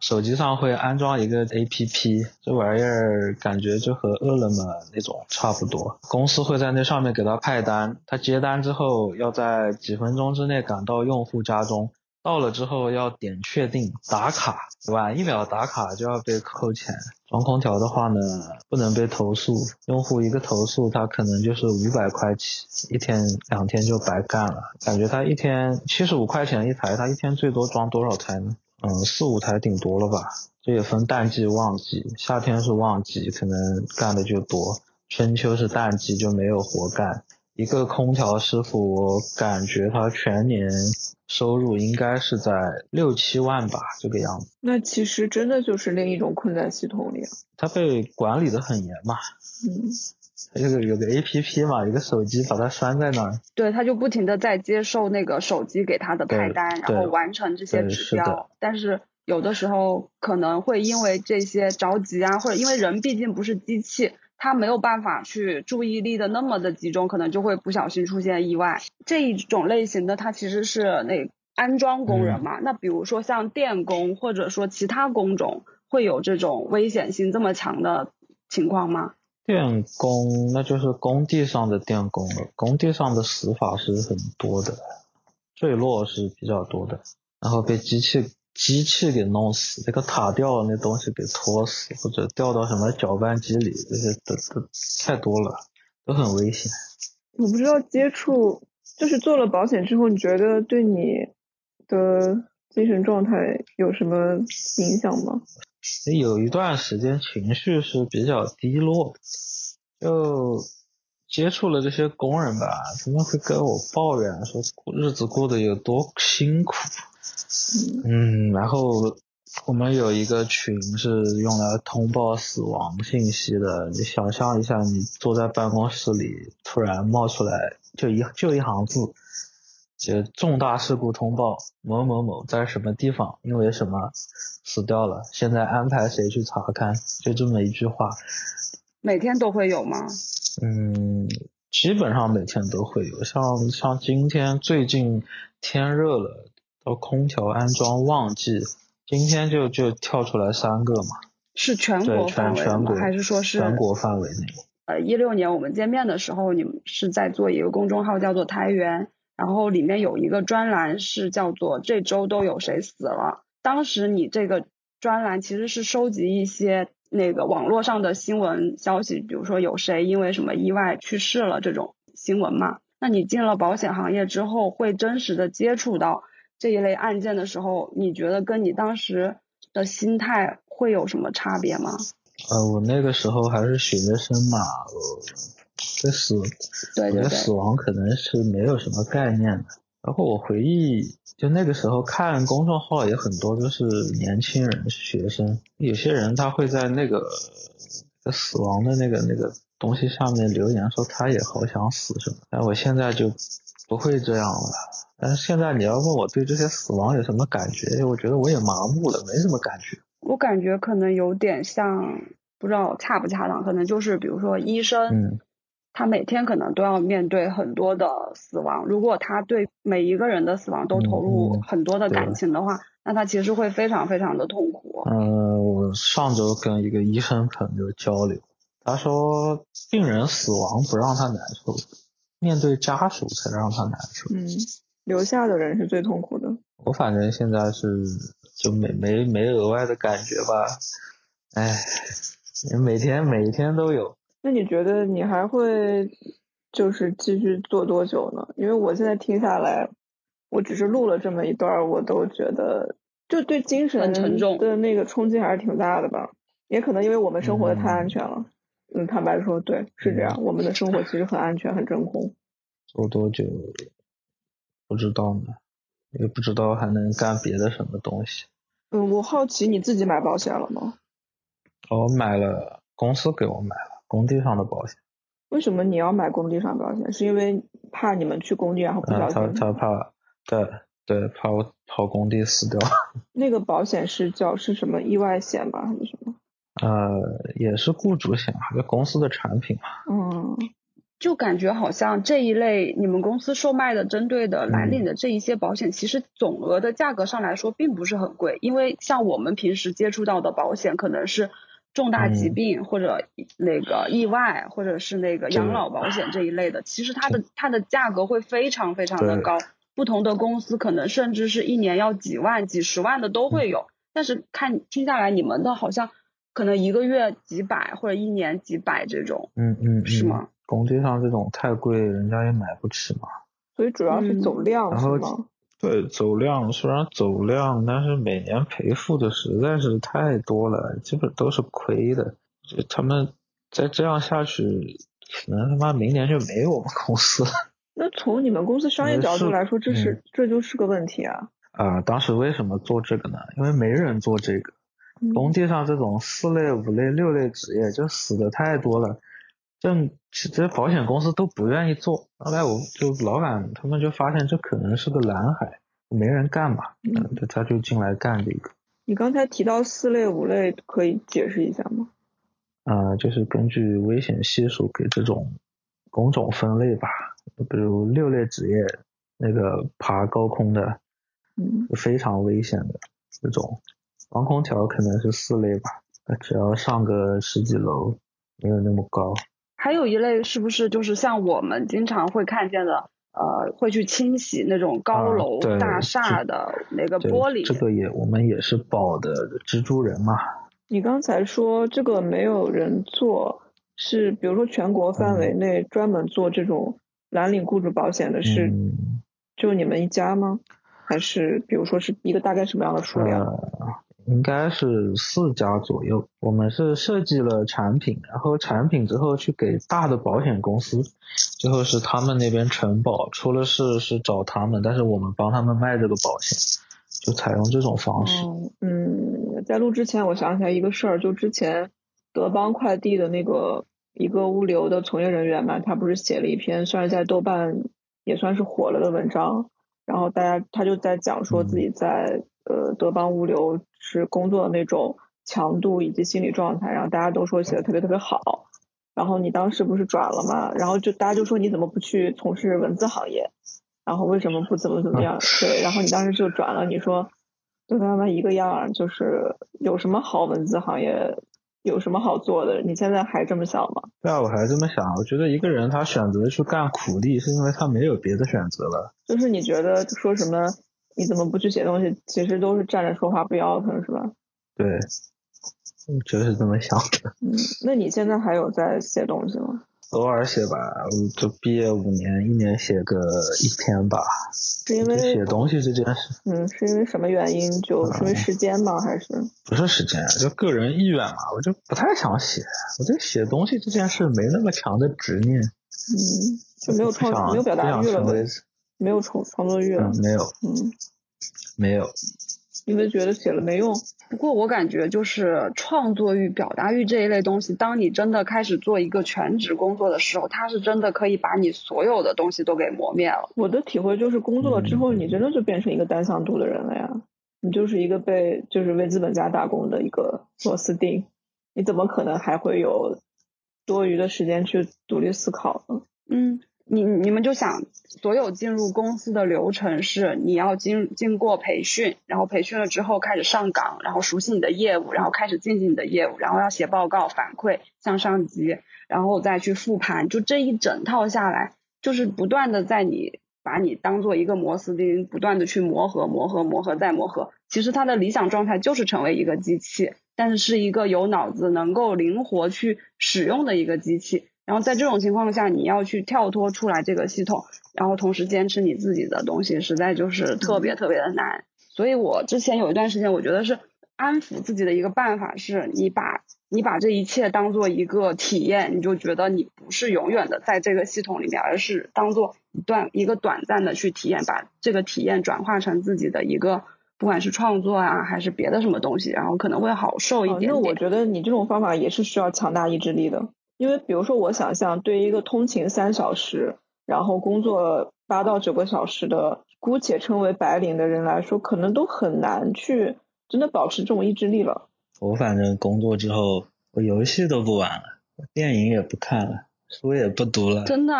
S1: 手机上会安装一个 APP，这玩意儿感觉就和饿了么那种差不多。公司会在那上面给他派单，他接单之后要在几分钟之内赶到用户家中。到了之后要点确定打卡，晚一秒打卡就要被扣钱。装空调的话呢，不能被投诉，用户一个投诉他可能就是五百块起，一天两天就白干了。感觉他一天七十五块钱一台，他一天最多装多少台呢？嗯，四五台顶多了吧。这也分淡季旺季，夏天是旺季，可能干的就多；春秋是淡季，就没有活干。一个空调师傅，我感觉他全年。收入应该是在六七万吧，这个样子。
S4: 那其实真的就是另一种困在系统里。
S1: 他被管理的很严嘛。
S4: 嗯。
S1: 有个有个 A P P 嘛，有个手机把它拴在那儿。
S2: 对，他就不停的在接受那个手机给他的派单，然后完成这些指标。但是有的时候可能会因为这些着急啊，或者因为人毕竟不是机器。他没有办法去注意力的那么的集中，可能就会不小心出现意外。这一种类型的，它其实是那安装工人嘛。那比如说像电工或者说其他工种，会有这种危险性这么强的情况吗？
S1: 电工那就是工地上的电工了，工地上的死法是很多的，坠落是比较多的，然后被机器。机器给弄死，那个塔吊那东西给拖死，或者掉到什么搅拌机里，这些都都太多了，都很危险。
S4: 我不知道接触，就是做了保险之后，你觉得对你的精神状态有什么影响吗？
S1: 有一段时间情绪是比较低落，就接触了这些工人吧，他们会跟我抱怨说日子过得有多辛苦。嗯，然后我们有一个群是用来通报死亡信息的。你想象一下，你坐在办公室里，突然冒出来就一就一行字：就重大事故通报，某某某在什么地方因为什么死掉了，现在安排谁去查看，就这么一句话。
S2: 每天都会有吗？
S1: 嗯，基本上每天都会有，像像今天最近天热了，到空调安装旺季，今天就就跳出来三个嘛。
S2: 是全，国范围？
S1: 全全国
S2: 还是说是
S1: 全国范围内？
S2: 呃，一六年我们见面的时候，你们是在做一个公众号，叫做台源，然后里面有一个专栏是叫做“这周都有谁死了”。当时你这个专栏其实是收集一些那个网络上的新闻消息，比如说有谁因为什么意外去世了这种新闻嘛。那你进了保险行业之后，会真实的接触到这一类案件的时候，你觉得跟你当时的心态会有什么差别吗？
S1: 呃，我那个时候还是学生嘛，呃，对死
S2: 对
S1: 死亡可能是没有什么概念的。然后我回忆，就那个时候看公众号也很多都是年轻人、学生，有些人他会在那个死亡的那个那个东西下面留言说他也好想死什么。但我现在就不会这样了。但是现在你要问我对这些死亡有什么感觉，我觉得我也麻木了，没什么感觉。
S2: 我感觉可能有点像，不知道恰不恰当，可能就是比如说医生，
S1: 嗯
S2: 他每天可能都要面对很多的死亡，如果他对每一个人的死亡都投入很多的感情的话，那他其实会非常非常的痛苦。
S1: 嗯，我上周跟一个医生朋友交流，他说病人死亡不让他难受，面对家属才让他难受。
S3: 嗯，留下的人是最痛苦的。
S1: 我反正现在是就没没没额外的感觉吧，哎，每天每天都有。
S3: 那你觉得你还会就是继续做多久呢？因为我现在听下来，我只是录了这么一段，我都觉得就对精神
S2: 很沉重
S3: 的那个冲击还是挺大的吧。也可能因为我们生活的太安全了。嗯，坦白说，对，是这样。我们的生活其实很安全，很真空。
S1: 做多久不知道呢，也不知道还能干别的什么东西。
S3: 嗯，我好奇你自己买保险了吗？
S1: 我买了，公司给我买了工地上的保险。
S3: 为什么你要买工地上保险？是因为怕你们去工地然后不小心？
S1: 他怕，对对，怕我跑工地死掉。
S3: 那个保险是叫是什么意外险吧，还是什么？
S1: 呃，也是雇主险，还是公司的产品嘛。
S3: 嗯，
S2: 就感觉好像这一类你们公司售卖的针对的蓝
S1: 嗯
S2: 领的这一些保险，其实总额的价格上来说并不是很贵，因为像我们平时接触到的保险可能是重大疾
S1: 嗯。
S2: 病或者那个意外或者是那个养老保险这一类的，其实它的它的价格会非常非常的高，不同的公司可能甚至是一年要几万、几十万的都会有，但是看听下来你们的好像可能一个月几百或者一年几百这种，
S1: 嗯嗯，嗯
S2: 是吗？
S1: 工地上这种太贵，人家也买不起嘛。
S3: 所以主要是
S2: 嗯。
S3: 走量、
S1: 然后
S3: 是吗？
S1: 对，走量虽然走量，但是每年赔付的实在是太多了，基本都是亏的。就他们再这样下去，可能他妈明年就没我们公司了。
S3: 那从你们公司商业角度来说，这是、
S1: 嗯
S3: 这就是个问题啊。
S1: 啊、当时为什么做这个呢？因为没人做这个。
S3: 嗯
S1: 工地上这种四类、五类、六类职业就死的太多了，这其实保险公司都不愿意做。后来我就老板他们就发现这可能是个蓝海，没人干嘛，
S3: 嗯
S1: 嗯，他就进来干这个。
S3: 你刚才提到四类、五类，可以解释一下吗？
S1: 啊、就是根据危险系数给这种工种分类吧。比如六类职业，那个爬高空的，
S3: 嗯，
S1: 非常危险的这种，防空调可能是四类吧，呃只要上个十几楼，没有那么高。
S2: 还有一类是不是就是像我们经常会看见的，呃，会去清洗那种高
S1: 啊
S2: 楼大厦的那个玻璃？
S1: 这个也我们也是保的蜘蛛人嘛，
S3: 你刚才说这个没有人做，是比如说全国范围内专门做这种蓝领雇主保险的是
S1: 嗯，
S3: 就你们一家吗？还是比如说是一个大概什么样的数量？
S1: 呃，应该是四家左右。我们是设计了产品，然后产品之后去给大的保险公司，最后是他们那边承保，出了事是找他们，但是我们帮他们卖这个保险，就采用这种方式。
S3: 哦，嗯，在录之前我想起来一个事儿，就之前德邦快递的那个一个物流的从业人员嘛，他不是写了一篇算是在豆瓣也算是火了的文章，然后大家他就在讲说自己在呃德邦物流是工作的那种强度以及心理状态，然后大家都说写的特别特别好。然后你当时不是转了吗？然后就大家就说你怎么不去从事文字行业？然后为什么不怎么怎么样？对，然后你当时就转了，你说跟他们一个样，就是有什么好文字行业？有什么好做的？你现在还这么想吗？
S1: 对啊，我还这么想。我觉得一个人他选择去干苦力，是因为他没有别的选择了。
S3: 就是你觉得说什么，你怎么不去写东西？其实都是站着说话不腰疼，是吧？
S1: 对，我就是这么想的。
S3: 嗯，那你现在还有在写东西吗？
S1: 偶尔写吧，就毕业五年，一年写个一篇吧。
S3: 是因为
S1: 写东西这件事，
S3: 嗯，是因为什么原因？就是因为时间吗？还是
S1: 不是时间？就个人意愿嘛，我就不太想写。我对写东西这件事没那么强的执念。
S3: 嗯，就没有创，没有表达欲了呗？没有创创作欲了？
S1: 没有。
S3: 嗯，
S1: 没有。
S3: 因为觉得写了没用。
S2: 不过我感觉就是创作欲、表达欲这一类东西，当你真的开始做一个全职工作的时候，它是真的可以把你所有的东西都给磨灭了。
S3: 我的体会就是，工作了之后，你真的就变成一个单向度的人了呀。你就是一个被就是为资本家打工的一个螺丝钉，你怎么可能还会有多余的时间去独立思考呢？
S2: 嗯。你你们就想，所有进入公司的流程是你要经经过培训，然后培训了之后开始上岗，然后熟悉你的业务，然后开始进行你的业务，然后要写报告反馈向上级，然后再去复盘，就这一整套下来，就是不断的在你把你当做一个螺丝钉，不断的去磨合磨合磨合再磨合。其实他的理想状态就是成为一个机器，但是是一个有脑子、能够灵活去使用的一个机器。然后在这种情况下，你要去跳脱出来这个系统，然后同时坚持你自己的东西，实在就是特别特别的难。所以我之前有一段时间，我觉得是安抚自己的一个办法，是你把你把这一切当做一个体验，你就觉得你不是永远的在这个系统里面，而是当做一段一个短暂的去体验，把这个体验转化成自己的一个，不管是创作啊，还是别的什么东西，然后可能会好受一点。那
S3: 我觉得你这种方法也是需要强大意志力的。因为比如说，我想象对于一个通勤三小时，然后工作八到九个小时的，姑且称为白领的人来说，可能都很难去真的保持这种意志力了。
S1: 我反正工作之后，我游戏都不玩了，电影也不看了，书也不读了。
S2: 真的？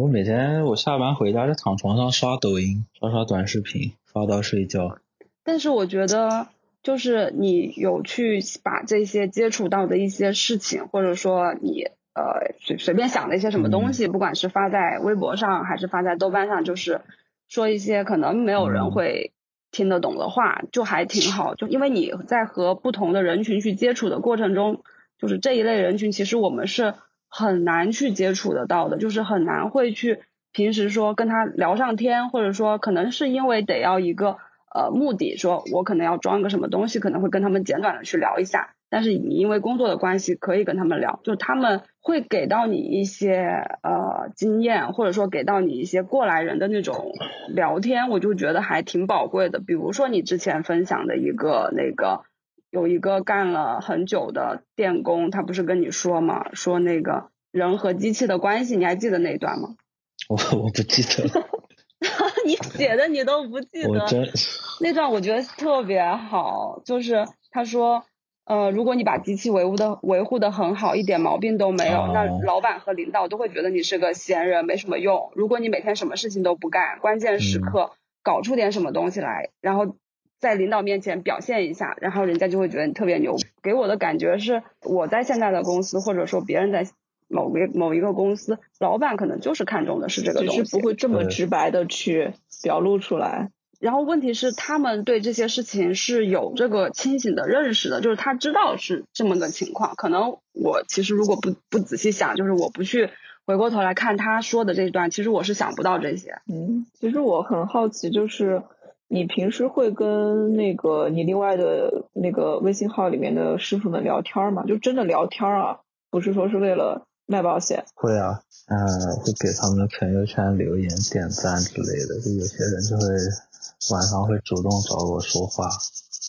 S1: 我每天我下班回家就躺床上刷抖音，刷刷短视频，刷到睡觉。
S2: 但是我觉得。就是你有去把这些接触到的一些事情，或者说你呃随随便想的一些什么东西，不管是发在微博上还是发在豆瓣上，就是说一些可能没有人会听得懂的话，就还挺好。就因为你在和不同的人群去接触的过程中，就是这一类人群，其实我们是很难去接触得到的，就是很难会去平时说跟他聊上天，或者说可能是因为得要一个。呃，目的说，我可能要装个什么东西，可能会跟他们简短的去聊一下。但是你因为工作的关系，可以跟他们聊，就他们会给到你一些呃经验，或者说给到你一些过来人的那种聊天，我就觉得还挺宝贵的。比如说你之前分享的一个那个，有一个干了很久的电工，他不是跟你说吗？说那个人和机器的关系，你还记得那一段吗？
S1: 我我不记得。
S2: 你写的你都不记得，那段我觉得特别好，就是他说，呃，如果你把机器维护的维护的很好，一点毛病都没有，那老板和领导都会觉得你是个闲人，没什么用。如果你每天什么事情都不干，关键时刻搞出点什么东西来，然后在领导面前表现一下，然后人家就会觉得你特别牛。给我的感觉是，我在现在的公司，或者说别人在。某个某一个公司，老板可能就是看中的是这个东
S3: 西，不会这么直白的去表露出来。
S2: 然后问题是，他们对这些事情是有这个清醒的认识的，就是他知道是这么个情况。可能我其实如果不不仔细想，就是我不去回过头来看他说的这段，其实我是想不到这些。
S3: 嗯，其实我很好奇，就是你平时会跟那个你另外的那个微信号里面的师傅们聊天吗？就真的聊天啊，不是说是为了。卖保险
S1: 会啊，嗯，会给他们的朋友圈留言、点赞之类的。就有些人就会晚上会主动找我说话，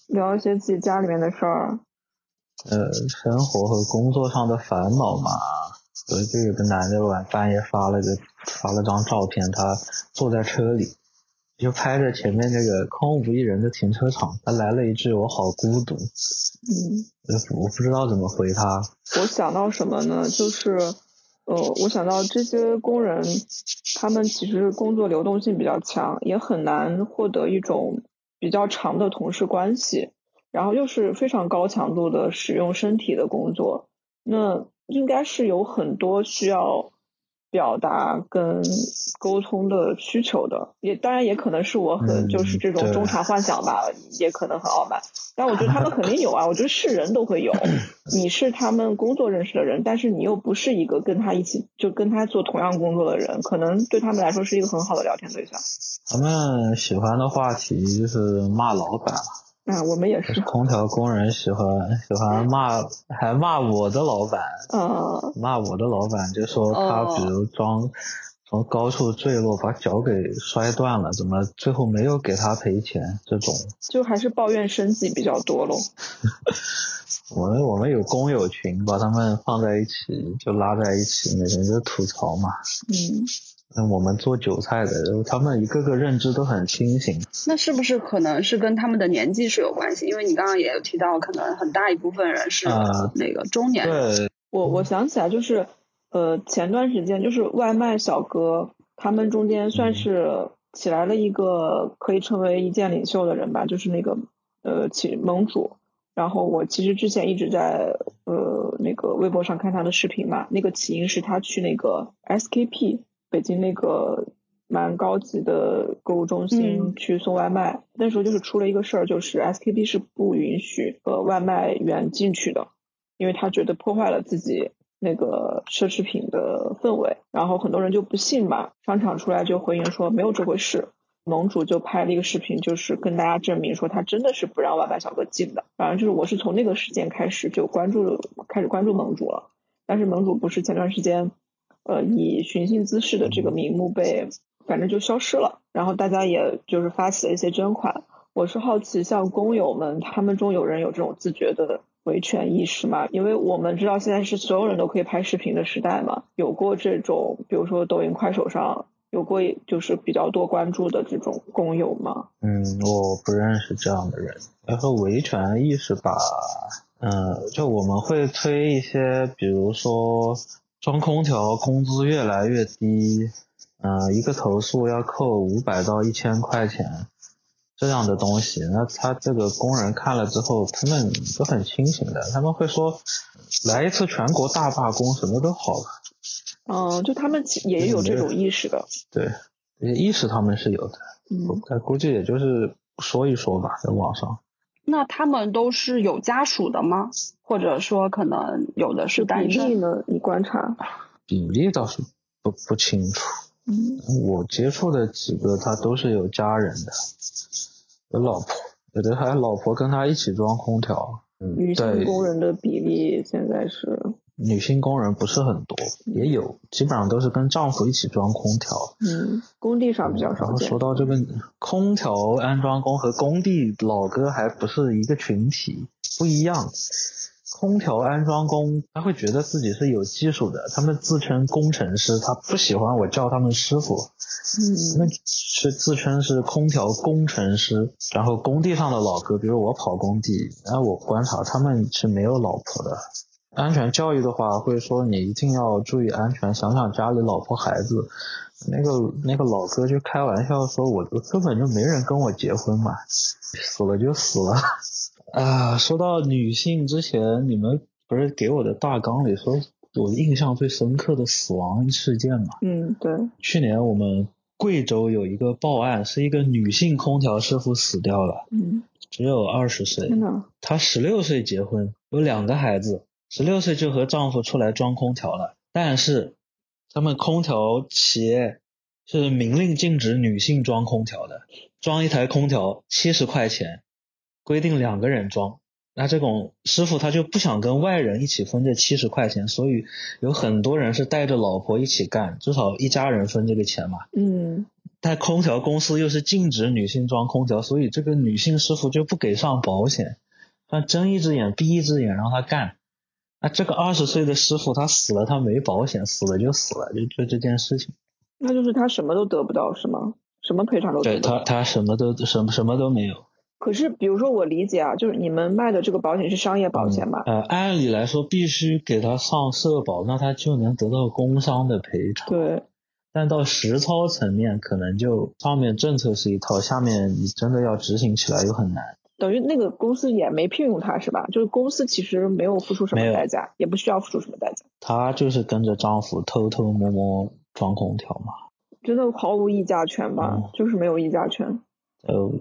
S3: 聊一些自己家里面的事儿。
S1: 呃，生活和工作上的烦恼嘛。所以就有个男的晚半夜发了个发了张照片，他坐在车里，就拍着前面那个空无一人的停车场，他来了一句“我好孤独”，
S3: 嗯，
S1: 我不知道怎么回他。
S3: 我想到什么呢？就是，呃，我想到这些工人，他们其实工作流动性比较强，也很难获得一种比较长的同事关系，然后又是非常高强度的使用身体的工作，那应该是有很多需要。表达跟沟通的需求的，也当然也可能是我很就是这种中产幻想吧，也可能很傲慢。但我觉得他们肯定有啊，我觉得是人都会有。你是他们工作认识的人，但是你又不是一个跟他一起就跟他做同样工作的人，可能对他们来说是一个很好的聊天对象。
S1: 他们喜欢的话题就是骂老板。
S3: 啊，我们也是。
S1: 空调工人喜欢喜欢骂，还骂我的老板。
S3: 啊。
S1: 骂我的老板，就说他比如装从高处坠落，把脚给摔断了，怎么最后没有给他赔钱？这种。
S3: 就还是抱怨升级比较多喽。
S1: 我们我们有工友群，把他们放在一起，就拉在一起，每天就吐槽嘛。
S3: 嗯。
S1: 那我们做韭菜的，他们一个个认知都很清醒。
S2: 那是不是可能是跟他们的年纪是有关系？因为你刚刚也有提到，可能很大一部分人是那个中年。
S1: 对，
S3: 我我想起来，就是呃前段时间就是外卖小哥，他们中间算是起来了一个可以称为意见领袖的人吧，就是那个呃起盟主。然后我其实之前一直在呃那个微博上看他的视频嘛，那个起因是他去那个 SKP。北京那个蛮高级的购物中心去送外卖，那时候就是出了一个事儿，就是 SKP 是不允许呃外卖员进去的，因为他觉得破坏了自己那个奢侈品的氛围。然后很多人就不信嘛，商场出来就回应说没有这回事。盟主就拍了一个视频，就是跟大家证明说他真的是不让外卖小哥进的。反正就是我是从那个事件开始就关注开始关注盟主了，但是盟主不是前段时间。呃，以寻衅滋事的这个名目被，反正就消失了。然后大家也就是发起了一些捐款。我是好奇，像工友们，他们中有人有这种自觉的维权意识吗？因为我们知道现在是所有人都可以拍视频的时代嘛。有过这种，比如说抖音、快手上有过就是比较多关注的这种工友吗？
S1: 嗯，我不认识这样的人。然后维权意识吧，嗯，就我们会推一些，比如说。装空调工资越来越低，嗯，一个投诉要扣五百到一千块钱，这样的东西，那他这个工人看了之后，他们都很清醒的，他们会说，来一次全国大罢工，什么都好了。
S3: 嗯，就他们也有这种意识的。
S1: 对，意识他们是有的，嗯，但估计也就是说一说吧，在网上。
S2: 那他们都是有家属的吗？或者说可能有的是单
S3: 身呢？你观察
S1: 比例倒是不不清楚。
S3: 嗯，
S1: 我接触的几个他都是有家人的，有老婆，有的还老婆跟他一起装空调。
S3: 女性工人的比例现在是。
S1: 女性工人不是很多，也有，基本上都是跟丈夫一起装空调。
S3: 嗯，工地上比较少
S1: 然后说到这个空调安装工和工地老哥还不是一个群体，不一样。空调安装工他会觉得自己是有技术的，他们自称工程师，他不喜欢我叫他们师傅。
S3: 嗯，
S1: 那是自称是空调工程师。然后工地上的老哥，比如我跑工地，然后我观察他们是没有老婆的。安全教育的话，会说你一定要注意安全，想想家里老婆孩子。那个那个老哥就开玩笑说，我根本就没人跟我结婚嘛，死了就死了。啊，说到女性，之前你们不是给我的大纲里说，我印象最深刻的死亡事件嘛？
S3: 嗯，对。
S1: 去年我们贵州有一个报案，是一个女性空调师傅死掉了。
S3: 嗯。
S1: 只有二十岁。
S3: 真的。
S1: 她十六岁结婚，有两个孩子。十六岁就和丈夫出来装空调了，但是他们空调企业是明令禁止女性装空调的，装一台空调七十块钱，规定两个人装，那这种师傅他就不想跟外人一起分这七十块钱，所以有很多人是带着老婆一起干，至少一家人分这个钱嘛。
S3: 嗯。
S1: 但空调公司又是禁止女性装空调，所以这个女性师傅就不给上保险，他睁一只眼闭一只眼让他干。那这个二十岁的师傅他死了，他没保险，死了就死了，就就这件事情。
S3: 那就是他什么都得不到是吗？什么赔偿都
S1: 对他他什么都什么什么都没有。
S3: 可是，比如说我理解啊，就是你们卖的这个保险是商业保险吧？
S1: 呃，按理来说必须给他上社保，那他就能得到工伤的赔偿。
S3: 对。
S1: 但到实操层面，可能就上面政策是一套，下面你真的要执行起来又很难。
S3: 等于那个公司也没聘用他是吧？就是公司其实没有付出什么代价，也不需要付出什么代价。
S1: 她就是跟着丈夫偷偷摸摸装空调嘛。
S3: 真的毫无议价权吧？就是没有议价权。
S1: 呃，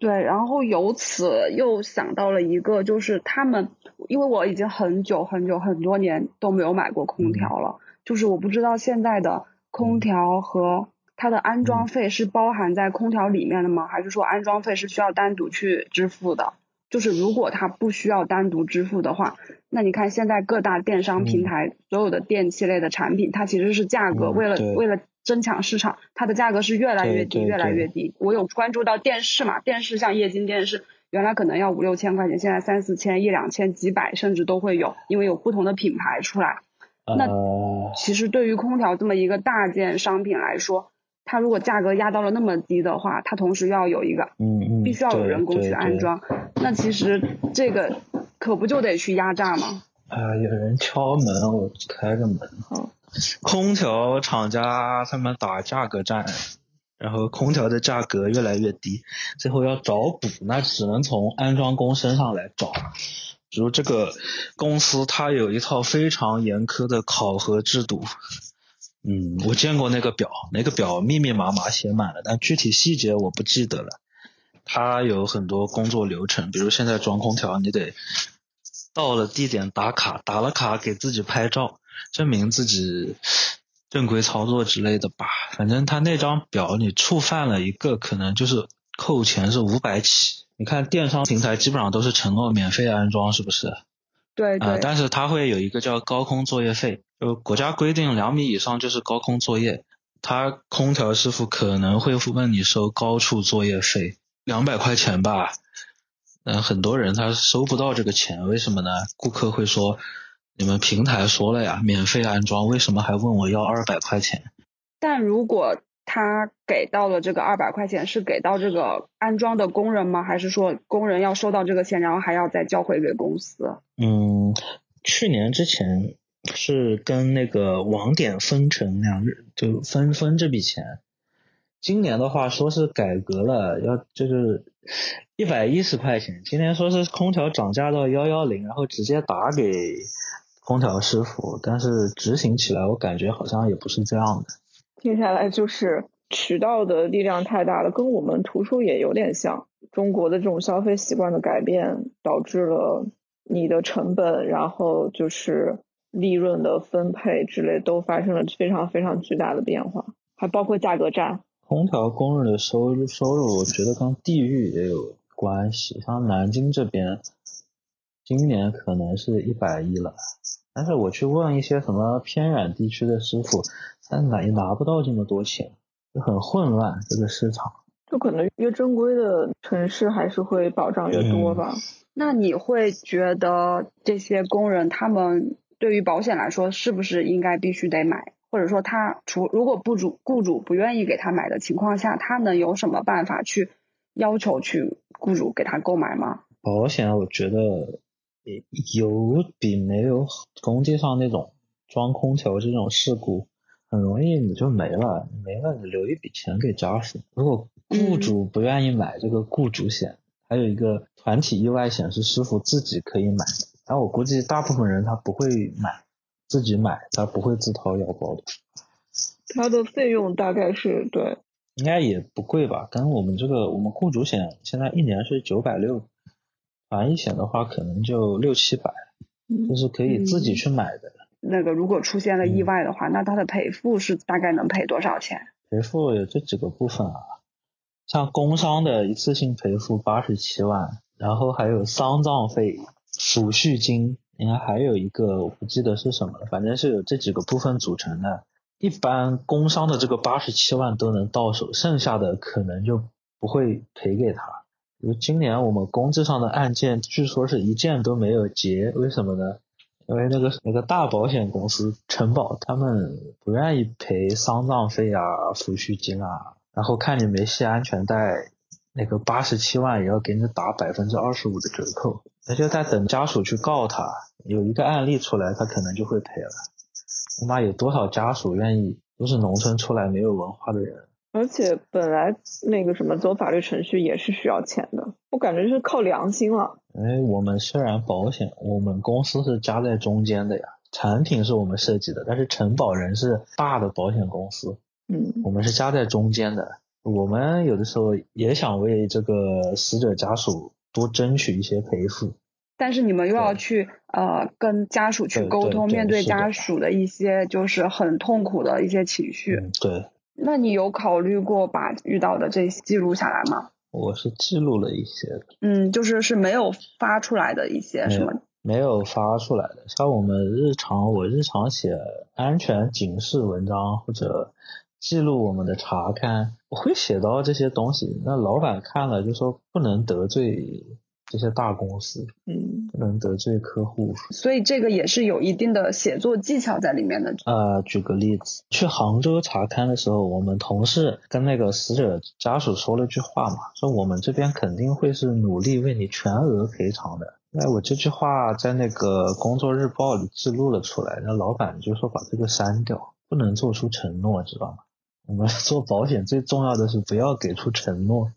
S2: 对，然后由此又想到了一个，就是他们，因为我已经很久很久很多年都没有买过空调了，就是我不知道现在的空调和它的安装费是包含在空调里面的吗？还是说安装费是需要单独去支付的？就是如果它不需要单独支付的话，那你看现在各大电商平台所有的电器类的产品，它其实是价格为了为了。争抢市场，它的价格是越来越低，越来越低。我有关注到电视嘛？电视像液晶电视，原来可能要五六千块钱，现在三四千、一两千、几百，甚至都会有，因为有不同的品牌出来。那其实对于空调这么一个大件商品来说，它如果价格压到了那么低的话，它同时要有一个，
S1: 嗯嗯，
S2: 必须要有人工去安装。那其实这个可不就得去压榨吗？
S1: 啊，有人敲门，我开个门。
S3: 好。
S1: 空调厂家他们打价格战，然后空调的价格越来越低，最后要找补，那只能从安装工身上来找。比如这个公司，它有一套非常严苛的考核制度。嗯，我见过那个表，那个表密密麻麻写满了，但具体细节我不记得了。它有很多工作流程，比如现在装空调，你得到了地点打卡，打了卡给自己拍照。证明自己正规操作之类的吧，反正他那张表你触犯了一个，可能就是扣钱是五百起。你看电商平台基本上都是承诺免费安装，是不是？
S2: 对对。
S1: 但是他会有一个叫高空作业费，就国家规定两米以上就是高空作业，他空调师傅可能会问你收高处作业费，两百块钱吧。嗯，很多人他收不到这个钱，为什么呢？顾客会说。你们平台说了呀，免费安装，为什么还问我要二百块钱？
S2: 但如果他给到了这个二百块钱，是给到这个安装的工人吗？还是说工人要收到这个钱，然后还要再交回给公司？
S1: 嗯，去年之前是跟那个网点分成两日，就分分这笔钱。今年的话说是改革了，要就是一百一十块钱。今年说是空调涨价到幺幺零，然后直接打给。空调师傅，但是执行起来我感觉好像也不是这样的。
S3: 接下来就是渠道的力量太大了，跟我们图书也有点像。中国的这种消费习惯的改变，导致了你的成本，然后就是利润的分配之类都发生了非常非常巨大的变化，还包括价格战。
S1: 空调工人的收入收入，我觉得跟地域也有关系。像南京这边，今年可能是一百亿了。但是我去问一些什么偏远地区的师傅，他拿也拿不到这么多钱，就很混乱这个市场。
S3: 就可能越正规的城市还是会保障越多吧。
S2: 那你会觉得这些工人他们对于保险来说，是不是应该必须得买？或者说他除如果雇主雇主不愿意给他买的情况下，他能有什么办法去要求去雇主给他购买吗？
S1: 保险，我觉得。有比没有工地上那种装空调这种事故很容易你就没了，没了你留一笔钱给家属。如果雇主不愿意买这个雇主险，还有一个团体意外险是师傅自己可以买，但我估计大部分人他不会买，自己买他不会自掏腰包的。
S3: 它的费用大概是对，
S1: 应该也不贵吧？跟我们这个我们雇主险现在一年是九百六。防疫险的话，可能就六七百，就是可以自己去买的。
S2: 那个如果出现了意外的话，那它的赔付是大概能赔多少钱？
S1: 赔付有这几个部分啊，像工伤的一次性赔付八十七万，然后还有丧葬费、抚恤金，应该还有一个我不记得是什么了，反正是有这几个部分组成的。一般工伤的这个八十七万都能到手，剩下的可能就不会赔给他。今年我们工资上的案件，据说是一件都没有结，为什么呢？因为那个那个大保险公司承保，他们不愿意赔丧葬费啊、抚恤金啊，然后看你没系安全带，那个八十七万也要给你打百分之二十五的折扣。那就在等家属去告他，有一个案例出来，他可能就会赔了。他妈有多少家属愿意？都是农村出来没有文化的人。
S3: 而且本来那个什么走法律程序也是需要钱的，我感觉是靠良心了。
S1: 哎，我们虽然保险，我们公司是夹在中间的呀，产品是我们设计的，但是承保人是大的保险公司，
S3: 嗯，
S1: 我们是夹在中间的。我们有的时候也想为这个死者家属多争取一些赔付，
S2: 但是你们又要去呃跟家属去沟通，面对家属的一些就是很痛苦的一些情绪。
S1: 对。
S2: 那你有考虑过把遇到的这些记录下来吗？
S1: 我是记录了一些，
S2: 嗯，就是是没有发出来的一些，什么？
S1: 没有发出来的，像我们日常，我日常写安全警示文章或者记录我们的查勘，我会写到这些东西。那老板看了就说不能得罪。这些大公司，
S3: 嗯，
S1: 不能得罪客户，
S2: 所以这个也是有一定的写作技巧在里面的。
S1: 呃，举个例子，去杭州查勘的时候，我们同事跟那个死者家属说了句话嘛，说我们这边肯定会是努力为你全额赔偿的。那我这句话在那个工作日报里记录了出来，那老板就说把这个删掉，不能做出承诺，知道吗？我们做保险最重要的是不要给出承诺，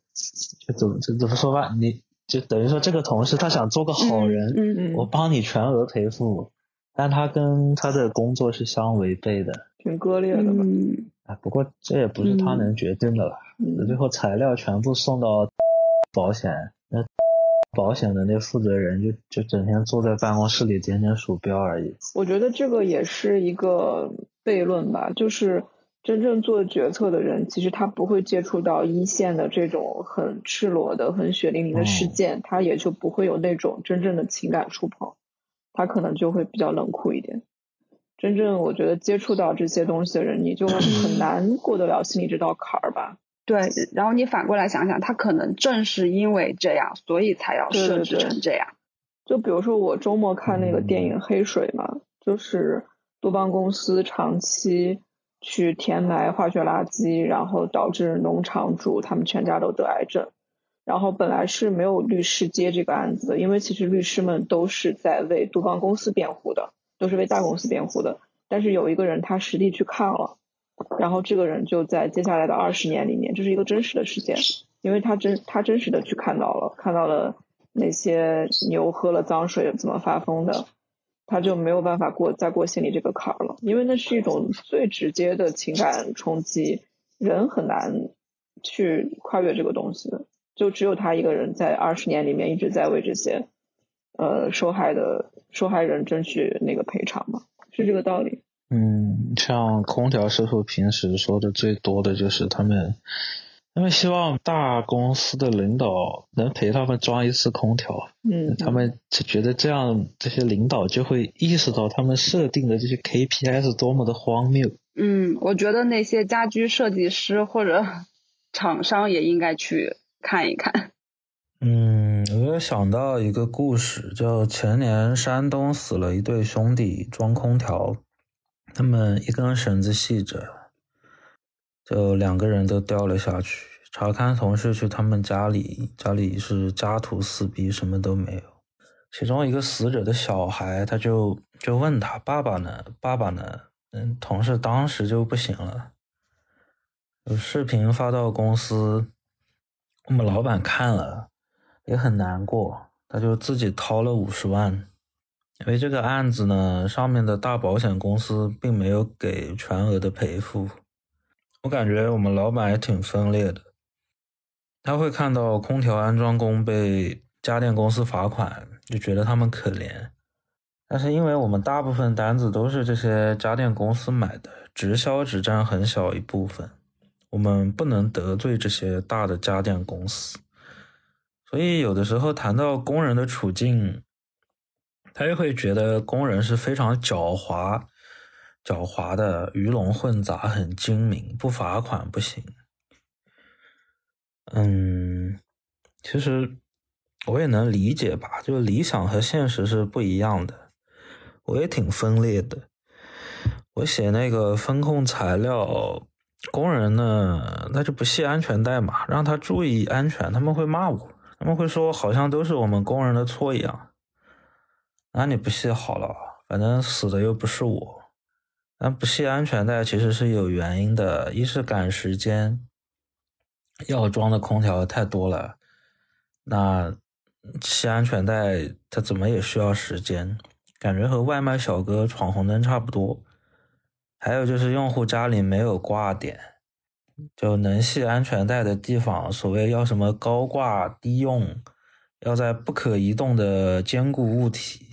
S1: 就怎么怎么说吧，你。就等于说，这个同事他想做个好人，
S3: 嗯嗯，
S1: 我帮你全额赔付，但他跟他的工作是相违背的，
S3: 挺割裂的吧？
S2: 嗯，
S1: 啊，不过这也不是他能决定的了。最后材料全部送到保险，那保险的那负责人就就整天坐在办公室里点点鼠标而已。
S3: 我觉得这个也是一个悖论吧，就是。真正做决策的人，其实他不会接触到一线的这种很赤裸的、很血淋淋的事件，他也就不会有那种真正的情感触碰，他可能就会比较冷酷一点。真正我觉得接触到这些东西的人，你就很 难过得了心里这道坎儿吧？
S2: 对。然后你反过来想想，他可能正是因为这样，所以才要设置成这样。
S3: 就比如说我周末看那个电影《黑水》嘛，就是杜邦公司长期。去填埋化学垃圾，然后导致农场主他们全家都得癌症。然后本来是没有律师接这个案子的，因为其实律师们都是在为杜邦公司辩护的，都是为大公司辩护的。但是有一个人他实地去看了，然后这个人就在接下来的二十年里面，这是一个真实的事件，因为他真他真实的去看到了，看到了那些牛喝了脏水怎么发疯的。他就没有办法过再过心里这个坎儿了，因为那是一种最直接的情感冲击，人很难去跨越这个东西的。就只有他一个人在二十年里面一直在为这些呃受害的受害人争取那个赔偿嘛，是这个道理。
S1: 嗯，像空调师傅平时说的最多的就是他们。他们希望大公司的领导能陪他们装一次空调。
S3: 嗯，
S1: 他们就觉得这样，这些领导就会意识到他们设定的这些 KPI 是多么的荒谬。
S2: 嗯，我觉得那些家居设计师或者厂商也应该去看一看。
S1: 嗯，我又想到一个故事，就前年山东死了一对兄弟装空调，他们一根绳子系着。就两个人都掉了下去。查勘同事去他们家里，家里是家徒四壁，什么都没有。其中一个死者的小孩，他就就问他爸爸呢？爸爸呢？嗯，同事当时就不行了。视频发到公司，我们老板看了也很难过，他就自己掏了五十万，因为这个案子呢，上面的大保险公司并没有给全额的赔付。我感觉我们老板也挺分裂的，他会看到空调安装工被家电公司罚款，就觉得他们可怜。但是因为我们大部分单子都是这些家电公司买的，直销只占很小一部分，我们不能得罪这些大的家电公司。所以有的时候谈到工人的处境，他又会觉得工人是非常狡猾。狡猾的鱼龙混杂，很精明，不罚款不行。嗯，其实我也能理解吧，就理想和现实是不一样的。我也挺分裂的。我写那个风控材料，工人呢，那就不系安全带嘛，让他注意安全。他们会骂我，他们会说好像都是我们工人的错一样。那你不系好了，反正死的又不是我。但不系安全带其实是有原因的，一是赶时间，要装的空调太多了，那系安全带它怎么也需要时间，感觉和外卖小哥闯红灯差不多。还有就是用户家里没有挂点，就能系安全带的地方，所谓要什么高挂低用，要在不可移动的坚固物体。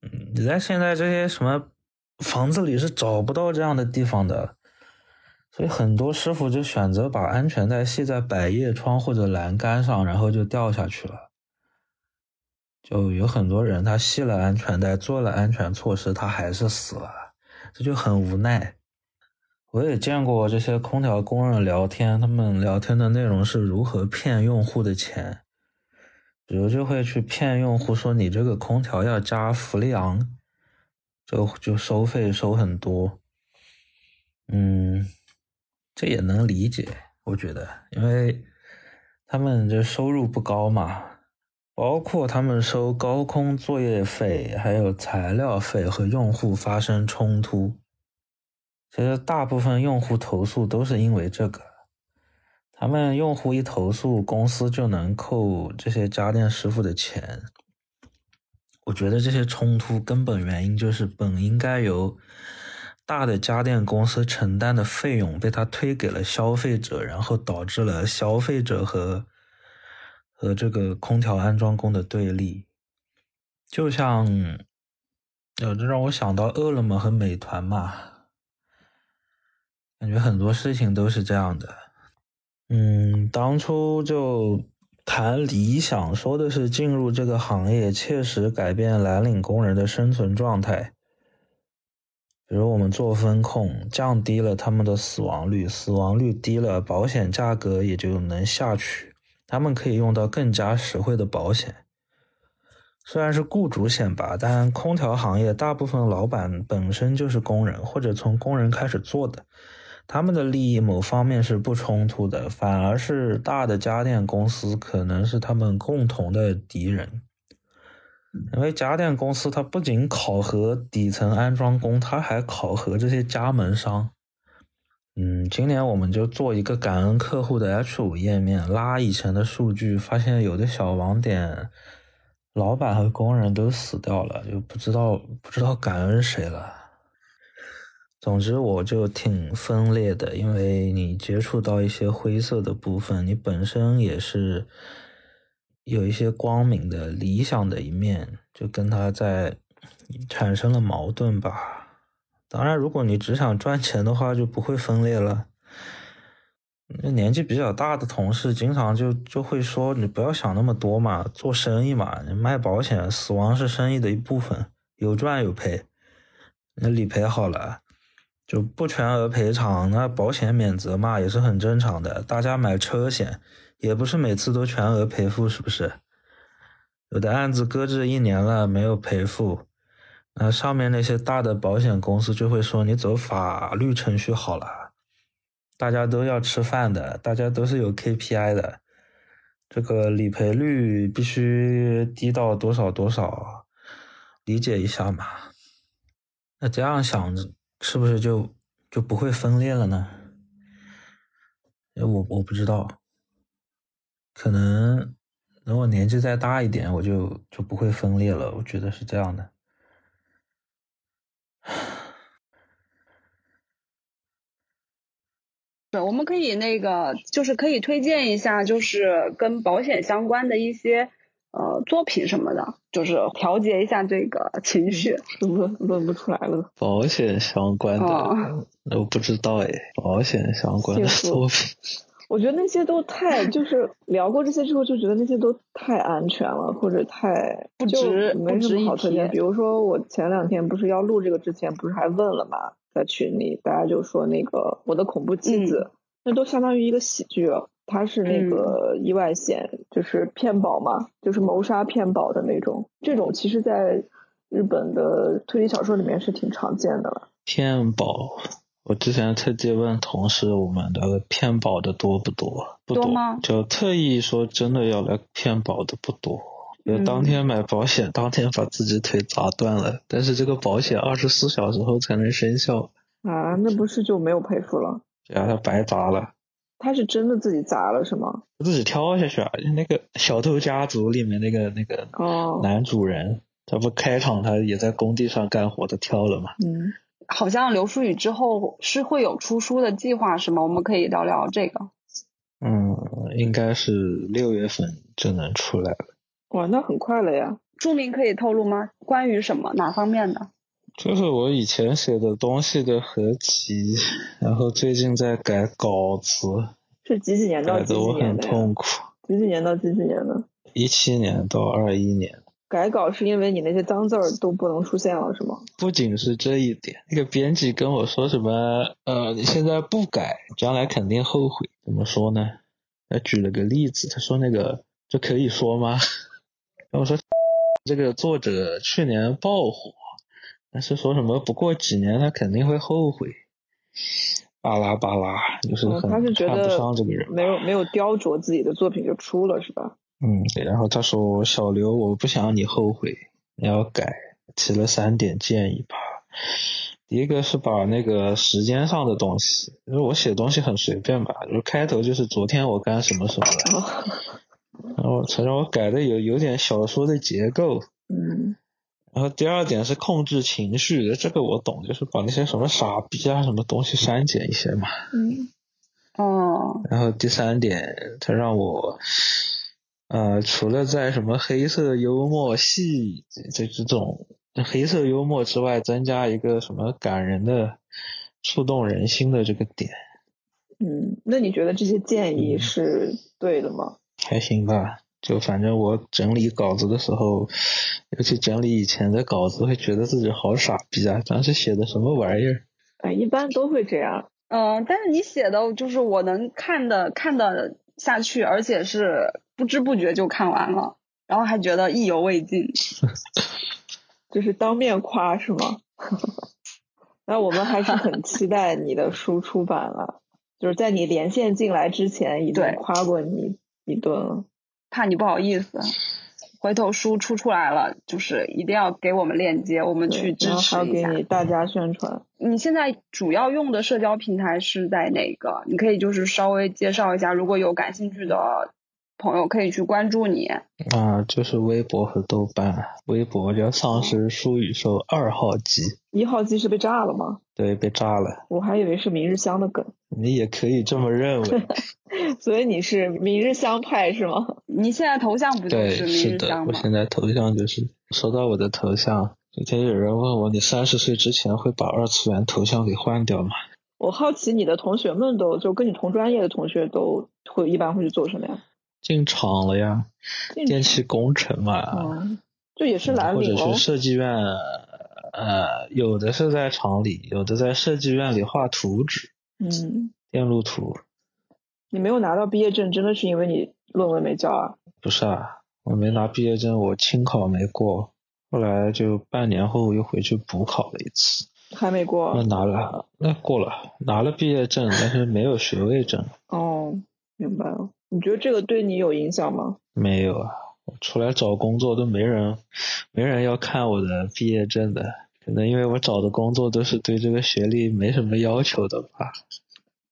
S1: 嗯，你在现在这些什么房子里是找不到这样的地方的，所以很多师傅就选择把安全带系在百叶窗或者栏杆上，然后就掉下去了。就有很多人他系了安全带，做了安全措施，他还是死了。这就很无奈。我也见过这些空调工人聊天，他们聊天的内容是如何骗用户的钱，比如就会去骗用户说你这个空调要加氟利昂，就就收费收很多。嗯，这也能理解，我觉得，因为他们这收入不高嘛。包括他们收高空作业费，还有材料费和用户发生冲突，其实大部分用户投诉都是因为这个。他们用户一投诉，公司就能扣这些家电师傅的钱。我觉得这些冲突根本原因就是本应该由大的家电公司承担的费用被他推给了消费者，然后导致了消费者和。和这个空调安装工的对立，就像，呃，这让我想到饿了么和美团嘛，感觉很多事情都是这样的。嗯，当初就谈理想，说的是进入这个行业，切实改变蓝领工人的生存状态。比如我们做风控，降低了他们的死亡率，死亡率低了，保险价格也就能下去。他们可以用到更加实惠的保险，虽然是雇主险吧，但空调行业大部分老板本身就是工人或者从工人开始做的，他们的利益某方面是不冲突的，反而是大的家电公司可能是他们共同的敌人，因为家电公司它不仅考核底层安装工，它还考核这些加盟商。嗯，今年我们就做一个感恩客户的 H 五页面，拉以前的数据，发现有的小网点，老板和工人都死掉了，就不知道不知道感恩谁了。总之，我就挺分裂的，因为你接触到一些灰色的部分，你本身也是有一些光明的理想的一面，就跟他在产生了矛盾吧。当然，如果你只想赚钱的话，就不会分裂了。那年纪比较大的同事经常就就会说：“你不要想那么多嘛，做生意嘛，你卖保险，死亡是生意的一部分，有赚有赔。那理赔好了，就不全额赔偿，那保险免责嘛，也是很正常的。大家买车险，也不是每次都全额赔付，是不是？有的案子搁置一年了，没有赔付。”那上面那些大的保险公司就会说你走法律程序好了，大家都要吃饭的，大家都是有 KPI 的，这个理赔率必须低到多少多少，理解一下嘛。那这样想着是不是就就不会分裂了呢？我我不知道，可能等我年纪再大一点，我就就不会分裂了。我觉得是这样的。
S2: 对，我们可以那个，就是可以推荐一下，就是跟保险相关的一些呃作品什么的，就是调节一下这个情绪。
S3: 问问不出来了。
S1: 保险相关的，我不知道哎。保险相关的作品，
S3: 我觉得那些都太，就是聊过这些之后，就觉得那些都太安全了，或者太
S2: 不值，
S3: 没什么好推荐。比如说，我前两天不是要录这个之前，不是还问了吗？在群里，大家就说那个我的恐怖妻子，那都相当于一个喜剧，它是那个意外险，就是骗保嘛，就是谋杀骗保的那种。这种其实，在日本的推理小说里面是挺常见的了。
S1: 骗保，我之前特地问同事，我们的骗保的多不多？不
S2: 多吗
S1: 就特意说真的要来骗保的不多。当天买保险，当天把自己腿砸断了，但是这个保险二十四小时后才能生效，
S3: 啊，那不是就没有赔付了？
S1: 对啊他白砸了。
S3: 他是真的自己砸了是吗？
S1: 自己跳下去啊！那个《小偷家族》里面那个那个
S3: 哦，
S1: 男主人，他不开场他也在工地上干活，他跳了嘛？
S3: 嗯，
S2: 好像刘书宇之后是会有出书的计划是吗？我们可以聊聊这个。
S1: 嗯，应该是六月份就能出来了。
S3: 哇，那很快了呀。
S2: 著名可以透露吗？关于什么哪方面的？
S1: 就是我以前写的东西的合集，然后最近在改稿子，
S3: 是几几年到
S1: 改
S3: 几
S1: 得我很
S3: 几年的呀？
S1: 痛苦。
S3: 几几年到几几年的？
S1: 一七年到二一年，
S3: 改稿是因为你那些脏字儿都不能出现了是吗？
S1: 不仅是这一点，那个编辑跟我说什么，呃，你现在不改，将来肯定后悔。怎么说呢？他举了个例子，他说那个这可以说吗？然后我说 这个作者去年爆火，但是说什么不过几年他肯定会后悔，巴拉巴拉，就是
S3: 哦，
S1: 很
S3: 他是觉
S1: 看不
S3: 得
S1: 上这个人。
S3: 没有没有雕琢自己的作品就出了是吧？
S1: 嗯，对，然后他说小刘，我不想你后悔，你要改，提了三点建议吧。第一个是把那个时间上的东西，因为我写东西很随便吧，就是开头就是昨天我干什么什么 然后才让我改的有有点小说的结构。
S3: 嗯，
S1: 然后第二点是控制情绪，这个我懂，就是把那些什么傻逼啊什么东西删减一些嘛。
S3: 嗯，
S2: 哦，
S1: 然后第三点，他让我，呃，除了在什么黑色幽默戏这这种黑色幽默之外，增加一个什么感人的、触动人心的这个点，
S3: 嗯，那你觉得这些建议
S1: 嗯
S3: 是对的吗？
S1: 还行吧。就反正我整理稿子的时候，尤其整理以前的稿子，会觉得自己好傻逼啊！当时写的什么玩意儿？
S3: 哎，一般都会这样。
S2: 嗯、但是你写的就是我能看的看的下去，而且是不知不觉就看完了，然后还觉得意犹未尽。
S3: 就是当面夸是吗？那我们还是很期待你的书出版了，就是在你连线进来之前已经夸过你一顿了。
S2: 怕你不好意思，回头书出出来了，就是一定要给我们链接，我们去支
S3: 然后还要给
S2: 持一下。
S3: 你大家宣传。
S2: 你现在主要用的社交平台是在哪个？你可以就是稍微介绍一下，如果有感兴趣的朋友可以去关注你。
S1: 啊，就是微博和豆瓣，微博叫丧尸书宇宙二号机，
S3: 一号机是被炸了吗？
S1: 对，被炸了。
S3: 我还以为是明日香的梗，
S1: 你也可以这么认为，
S3: 所以你是明日香派是吗？
S2: 你现在头像不就，是明
S1: 是的，
S2: 日香吗？
S1: 我现在头像就是收到我的头像。昨天有人问我，你三十岁之前会把二次元头像给换掉吗？
S3: 我好奇你的同学们都就跟你同专业的同学都会一般会去做什么呀？
S1: 进厂了呀，电气工程嘛，
S3: 嗯，就也是蓝
S1: 或者
S3: 领喽
S1: 是。设计院，呃，有的是在厂里，有的在设计院里画图纸、
S3: 嗯，
S1: 电路图。
S3: 你没有拿到毕业证，真的是因为你论文没交啊？
S1: 不是啊，我没拿毕业证，我清考没过，后来就半年后又回去补考了一次，
S3: 还没过
S1: 那拿了，那过了，拿了毕业证，但是没有学位证，
S3: 哦，明白了。你觉得这个对你有影响吗？
S1: 没有啊，我出来找工作都没人，没人要看我的毕业证的，可能因为我找的工作都是对这个学历没什么要求的吧，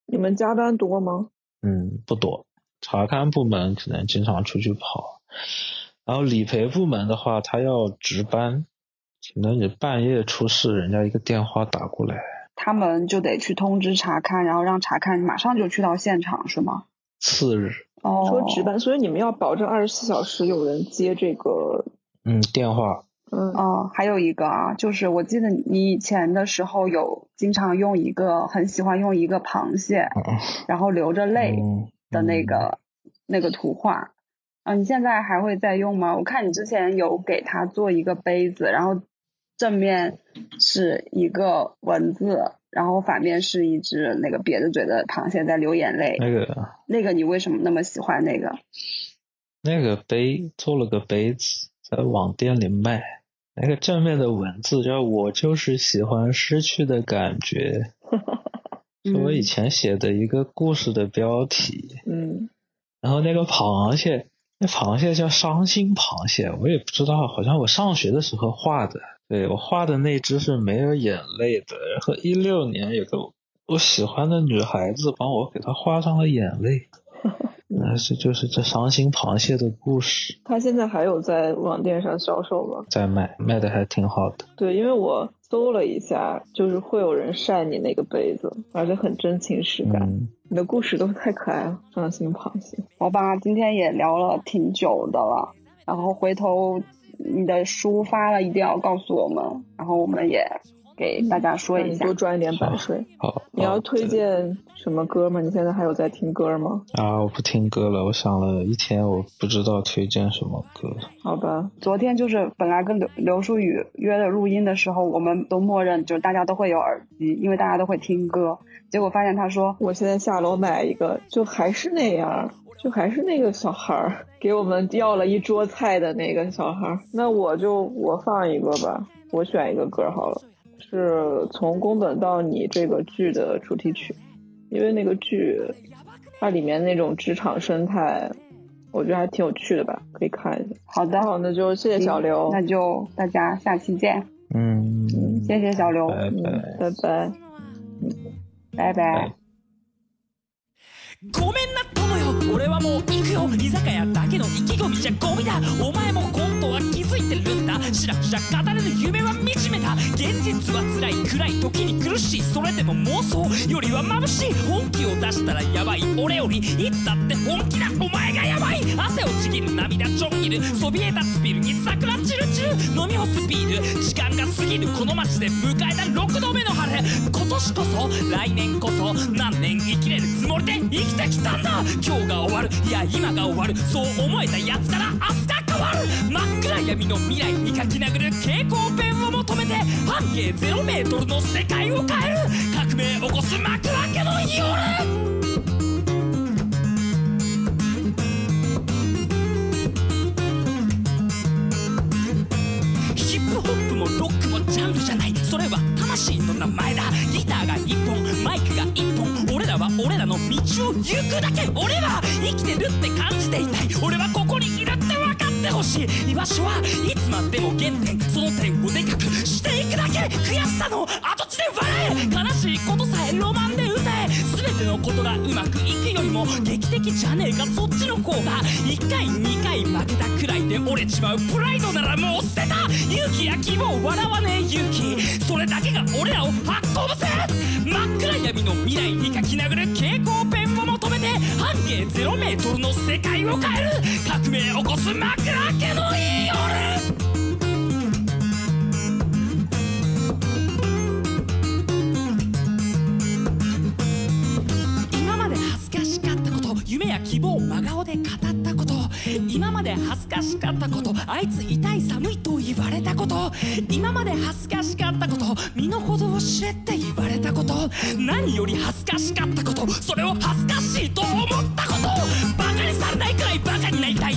S3: 你们加班多吗？
S1: 嗯，不多，查看部门可能经常出去跑，然后理赔部门的话，他要值班，可能你半夜出事，人家一个电话打过来，
S2: 他们就得去通知查看，然后让查看马上就去到现场，是吗？
S1: 次日，
S2: 哦，
S3: 说值班，所以你们要保证二十四小时有人接这个，
S1: 嗯，电话，
S3: 嗯，
S2: 哦，还有一个啊，就是我记得你以前的时候有经常用一个，很喜欢用一个螃蟹，
S1: 嗯
S2: 然后流着泪
S1: 嗯
S2: 的那个、那个图画，啊，你现在还会再用吗？我看你之前有给它做一个杯子，然后正面是一个文字，然后反面是一只那个瘪着嘴的螃蟹在流眼泪。
S1: 那个
S2: 那个你为什么那么喜欢那个？
S1: 那个杯做了个杯子，在网店里卖。那个正面的文字叫“我就是喜欢失去的感觉 ”，是我以前写的一个故事的标题。
S3: 嗯，
S1: 然后那个螃蟹，那螃蟹叫伤心螃蟹，我也不知道，好像我上学的时候画的。对我画的那只是没有眼泪的。然后一六年有个我喜欢的女孩子帮我给她画上了眼泪。那是就是这伤心螃蟹的故事。
S3: 它现在还有在网店上销售吗？
S1: 在卖，卖的还挺好的。
S3: 对，因为我搜了一下，就是会有人晒你那个杯子，而且很真情实感。你的故事都太可爱了，伤心螃蟹。
S2: 好吧，今天也聊了挺久的了，然后回头你的书发了一定要告诉我们，然后我们也。给大家说一下，
S3: 多赚一点版税。
S1: 好，
S3: 你要推荐什么歌吗？你现在还有在听歌吗？
S1: 啊，我不听歌了。我想了一天，我不知道推荐什么歌。
S3: 好吧，
S2: 昨天就是本来跟刘刘书雨约的录音的时候，我们都默认就是大家都会有耳机，因为大家都会听歌。结果发现他说，
S3: 我现在下楼买一个，就还是那样，就还是那个小孩儿给我们要了一桌菜的那个小孩儿。那我就我放一个吧，我选一个歌好了。是从宫本到你这个剧的主题曲，因为那个剧它里面那种职场生态，我觉得还挺有趣的吧，可以看一下。
S2: 好的，
S3: 好，那就谢谢小刘，
S2: 那就大家下期见。
S1: 嗯，
S2: 谢谢小刘，
S1: 拜
S3: 拜，拜拜，
S2: 拜拜。
S5: ごめんな友よ。俺はもう行くよ。居酒屋だけの意気込みじゃゴミだ。お前も本当は気づいてるんだ。しらしら語れぬ夢は惨めた現実は辛い暗い時に苦しいそれでも妄想よりは眩しい。本気を出したらヤバい。俺よりいつだって本気だ。お前がヤバい。汗をちぎる涙ちょん切る。そびえ立つビルに桜チルチル。飲み干すビール。時間が過ぎるこの街で迎えた6度目の晴れ。今年こそ来年こそ何年生きれるつもりで生きてきたんだ。今日が終わる。いや今が終わる。そう思えたやつから。明日変わる。真っ暗闇の未来に書き殴る蛍光ペンを求めて半径0メートルの世界を変える。革命起こす枕家の夜。ヒップホップもロックもジャンルじゃない。それは魂の名前。行くだけ俺は生きてるって感じていたい俺はここにいるって分かってほしい。居場所はいつまでも原点その点をでかくしていくだけ悔しさの跡地で笑え悲しいことさえロマンで歌え全てのことがうまくいくよりも劇的じゃねえかそっちの方が1回2回負けたくらいで折れちまうプライドならもう捨てた。勇気や希望笑わねえ勇気。それだけが俺らを運ぶぜ真っ暗闇の未来に書き殴る0メートルの世界を変える。革命起こす枕家の夜。今まで恥ずかしかったこと夢や希望を真顔で語ったこと。今まで恥ずかしかったことあいつ痛い寒いと言われたこと。今まで恥ずかしかったこと身の程を知れって言われたこと。何より恥ずかしかったことそれを恥ずかしいと思っ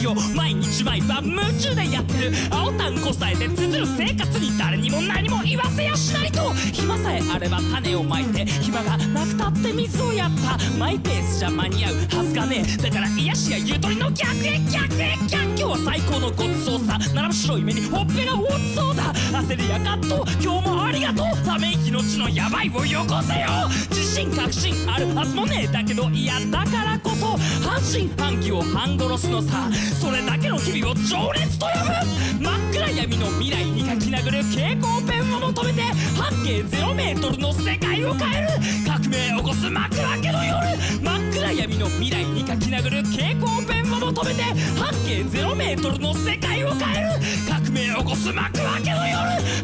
S5: りたいよ。毎日毎晩夢中でやってる。青タンこさえて綴る生活に誰にも何も言わせやしないと。暇さえあれば種をまいて暇がなくたって水をやったマイペースじゃ間に合うはずがねえ。だから癒しやゆとりの逆へ逆へ逆今日は最高のごちそうさ。並ぶ白い目にほっぺが落ちそうだ。焦りや葛藤。今日もありがとう。ため息のちのヤバいをよこせよ。自信確信あるはずもねえ。だけど嫌だからこそ半信半疑を半殺すのさ。それだけの日々を情熱と呼ぶ真っ暗闇の未来に書き殴る蛍光ペンを求めて半径0メートルの世界を変える。革命起こす枕家の夜真っ暗闇の未来に書き殴る蛍光ペンを求めて半径0メートルの世界を変える。革命起こす枕家の夜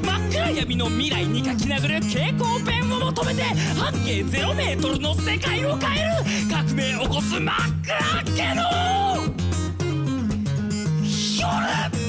S5: 真っ暗闇の未来に書き殴る蛍光ペンを求めて半径0メートルの世界を変える革命起こす真っ暗家の Shut up!